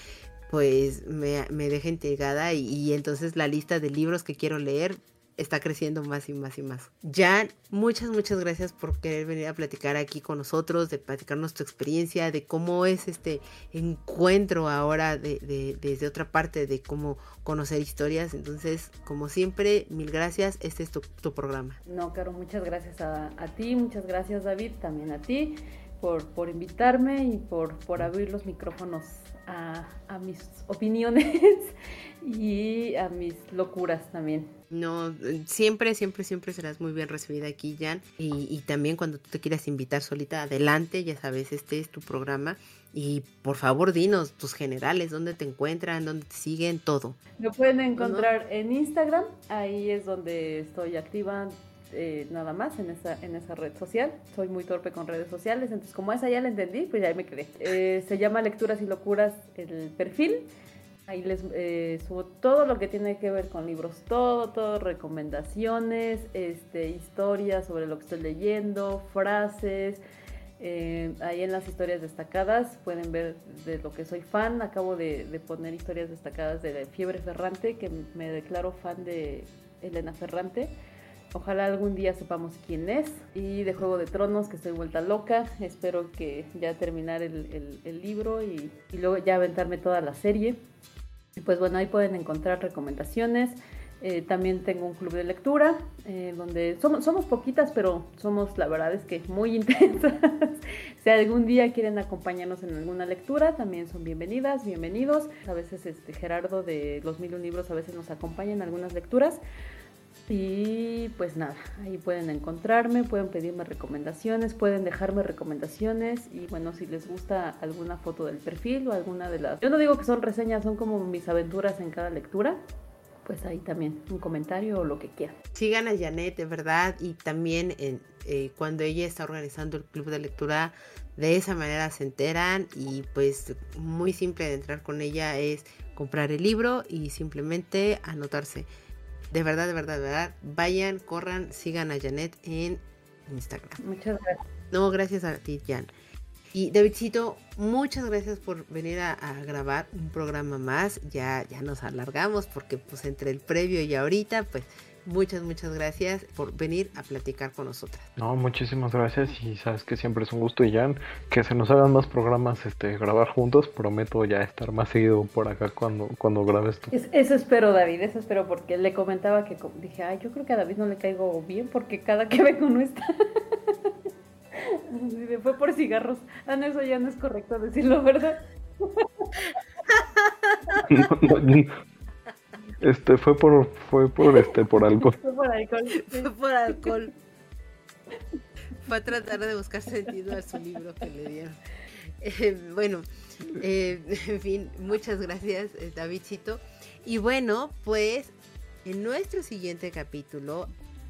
pues me, me deja intrigada y, entonces la lista de libros que quiero leer está creciendo más y más y más. Jan, muchas, muchas gracias por querer venir a platicar aquí con nosotros, de platicarnos tu experiencia, de cómo es este encuentro ahora de, desde otra parte, de cómo conocer historias. Entonces, como siempre, mil gracias. Este es tu, programa. No, Caro, muchas gracias a, ti, muchas gracias David, también a ti por, por invitarme y por, por abrir los micrófonos a mis opiniones y a mis locuras también. No, siempre, siempre, siempre serás muy bien recibida aquí, Jan. Y, y, también cuando tú te quieras invitar solita, adelante, ya sabes, este es tu programa. Y por favor, dinos tus generales, dónde te encuentran, dónde te siguen, todo. Me pueden encontrar en Instagram, ahí es donde estoy activa eh, nada más en esa, en esa red social. Soy muy torpe con redes sociales, entonces como esa ya la entendí, pues ya me quedé. Eh, se llama Lecturas y Locuras el perfil. Ahí les eh, subo todo lo que tiene que ver con libros, todo, todo, recomendaciones, este, historias sobre lo que estoy leyendo, frases. ahí en las historias destacadas pueden ver de lo que soy fan. Acabo de poner historias destacadas de Fiebre Ferrante, que me declaro fan de Elena Ferrante. Ojalá algún día sepamos quién es. Y de Juego de Tronos, que estoy vuelta loca. Espero que ya terminar el, libro y, luego ya aventarme toda la serie. Pues bueno, ahí pueden encontrar recomendaciones. Eh, también tengo un club de lectura, eh, donde somos, somos poquitas, pero somos, la verdad es que muy intensas. si algún día quieren acompañarnos en alguna lectura, también son bienvenidas, bienvenidos. A veces este Gerardo de Los Mil Libros a veces nos acompaña en algunas lecturas. Y pues nada, ahí pueden encontrarme, pueden pedirme recomendaciones, pueden dejarme recomendaciones y bueno, si les gusta alguna foto del perfil o alguna de las... Yo no digo que son reseñas, son como mis aventuras en cada lectura. Pues ahí también un comentario o lo que quieran. Sigan a Janet, de verdad, y también eh, cuando ella está organizando el club de lectura, de esa manera se enteran y pues muy simple de entrar con ella es comprar el libro y simplemente anotarse. De verdad, de verdad, de verdad. Vayan, corran, sigan a Janet en Instagram. Muchas gracias. No, gracias a ti, Jan. Y Davidcito, muchas gracias por venir a, grabar un programa más. Ya, ya nos alargamos porque pues entre el previo y ahorita, pues muchas, muchas gracias por venir a platicar con nosotras. No, muchísimas gracias y sabes que siempre es un gusto y Jan, que se nos hagan más programas, este, grabar juntos, prometo ya estar más seguido por acá cuando, cuando grabes tú. eso espero David, eso espero porque le comentaba que dije, ay, yo creo que a David no le caigo bien porque cada que vengo no está. fue por cigarros. Ah, no, eso ya no es correcto decirlo, ¿verdad? Este fue por fue por este por alcohol. Fue por alcohol. Fue por alcohol. Fue a tratar de buscar sentido a su libro que le dieron. Eh, bueno, eh, en fin, muchas gracias, eh, Davidcito. Y bueno, pues en nuestro siguiente capítulo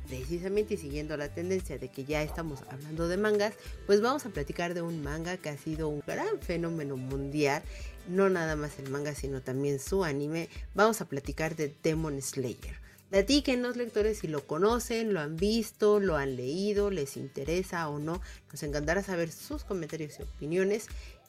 precisamente siguiendo la tendencia de que ya estamos hablando de mangas, pues vamos a platicar de un manga que ha sido un gran fenómeno mundial, no nada más el manga, sino también su anime. Vamos a platicar de Demon Slayer. los lectores si lo conocen, lo han visto, lo han leído, les interesa o no. Nos encantará saber sus comentarios y opiniones.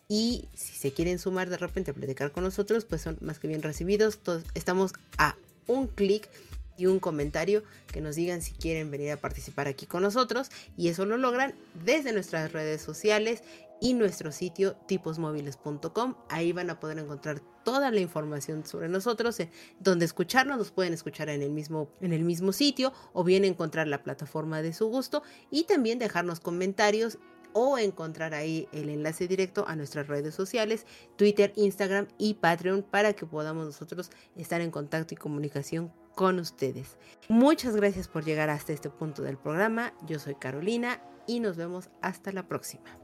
Y si se quieren sumar de repente a platicar con nosotros, pues son más que bien recibidos. Todos estamos a un clic y un comentario que nos digan si quieren venir a participar aquí con nosotros y eso lo logran desde nuestras redes sociales y nuestro sitio tiposmóviles.com. Ahí van a poder encontrar toda la información sobre nosotros, eh, donde escucharnos, nos pueden escuchar en el mismo en el mismo sitio o bien encontrar la plataforma de su gusto y también dejarnos comentarios o encontrar ahí el enlace directo a nuestras redes sociales, Twitter, Instagram y Patreon para que podamos nosotros estar en contacto y comunicación con ustedes. Muchas gracias por llegar hasta este punto del programa. Yo soy Carolina y nos vemos hasta la próxima.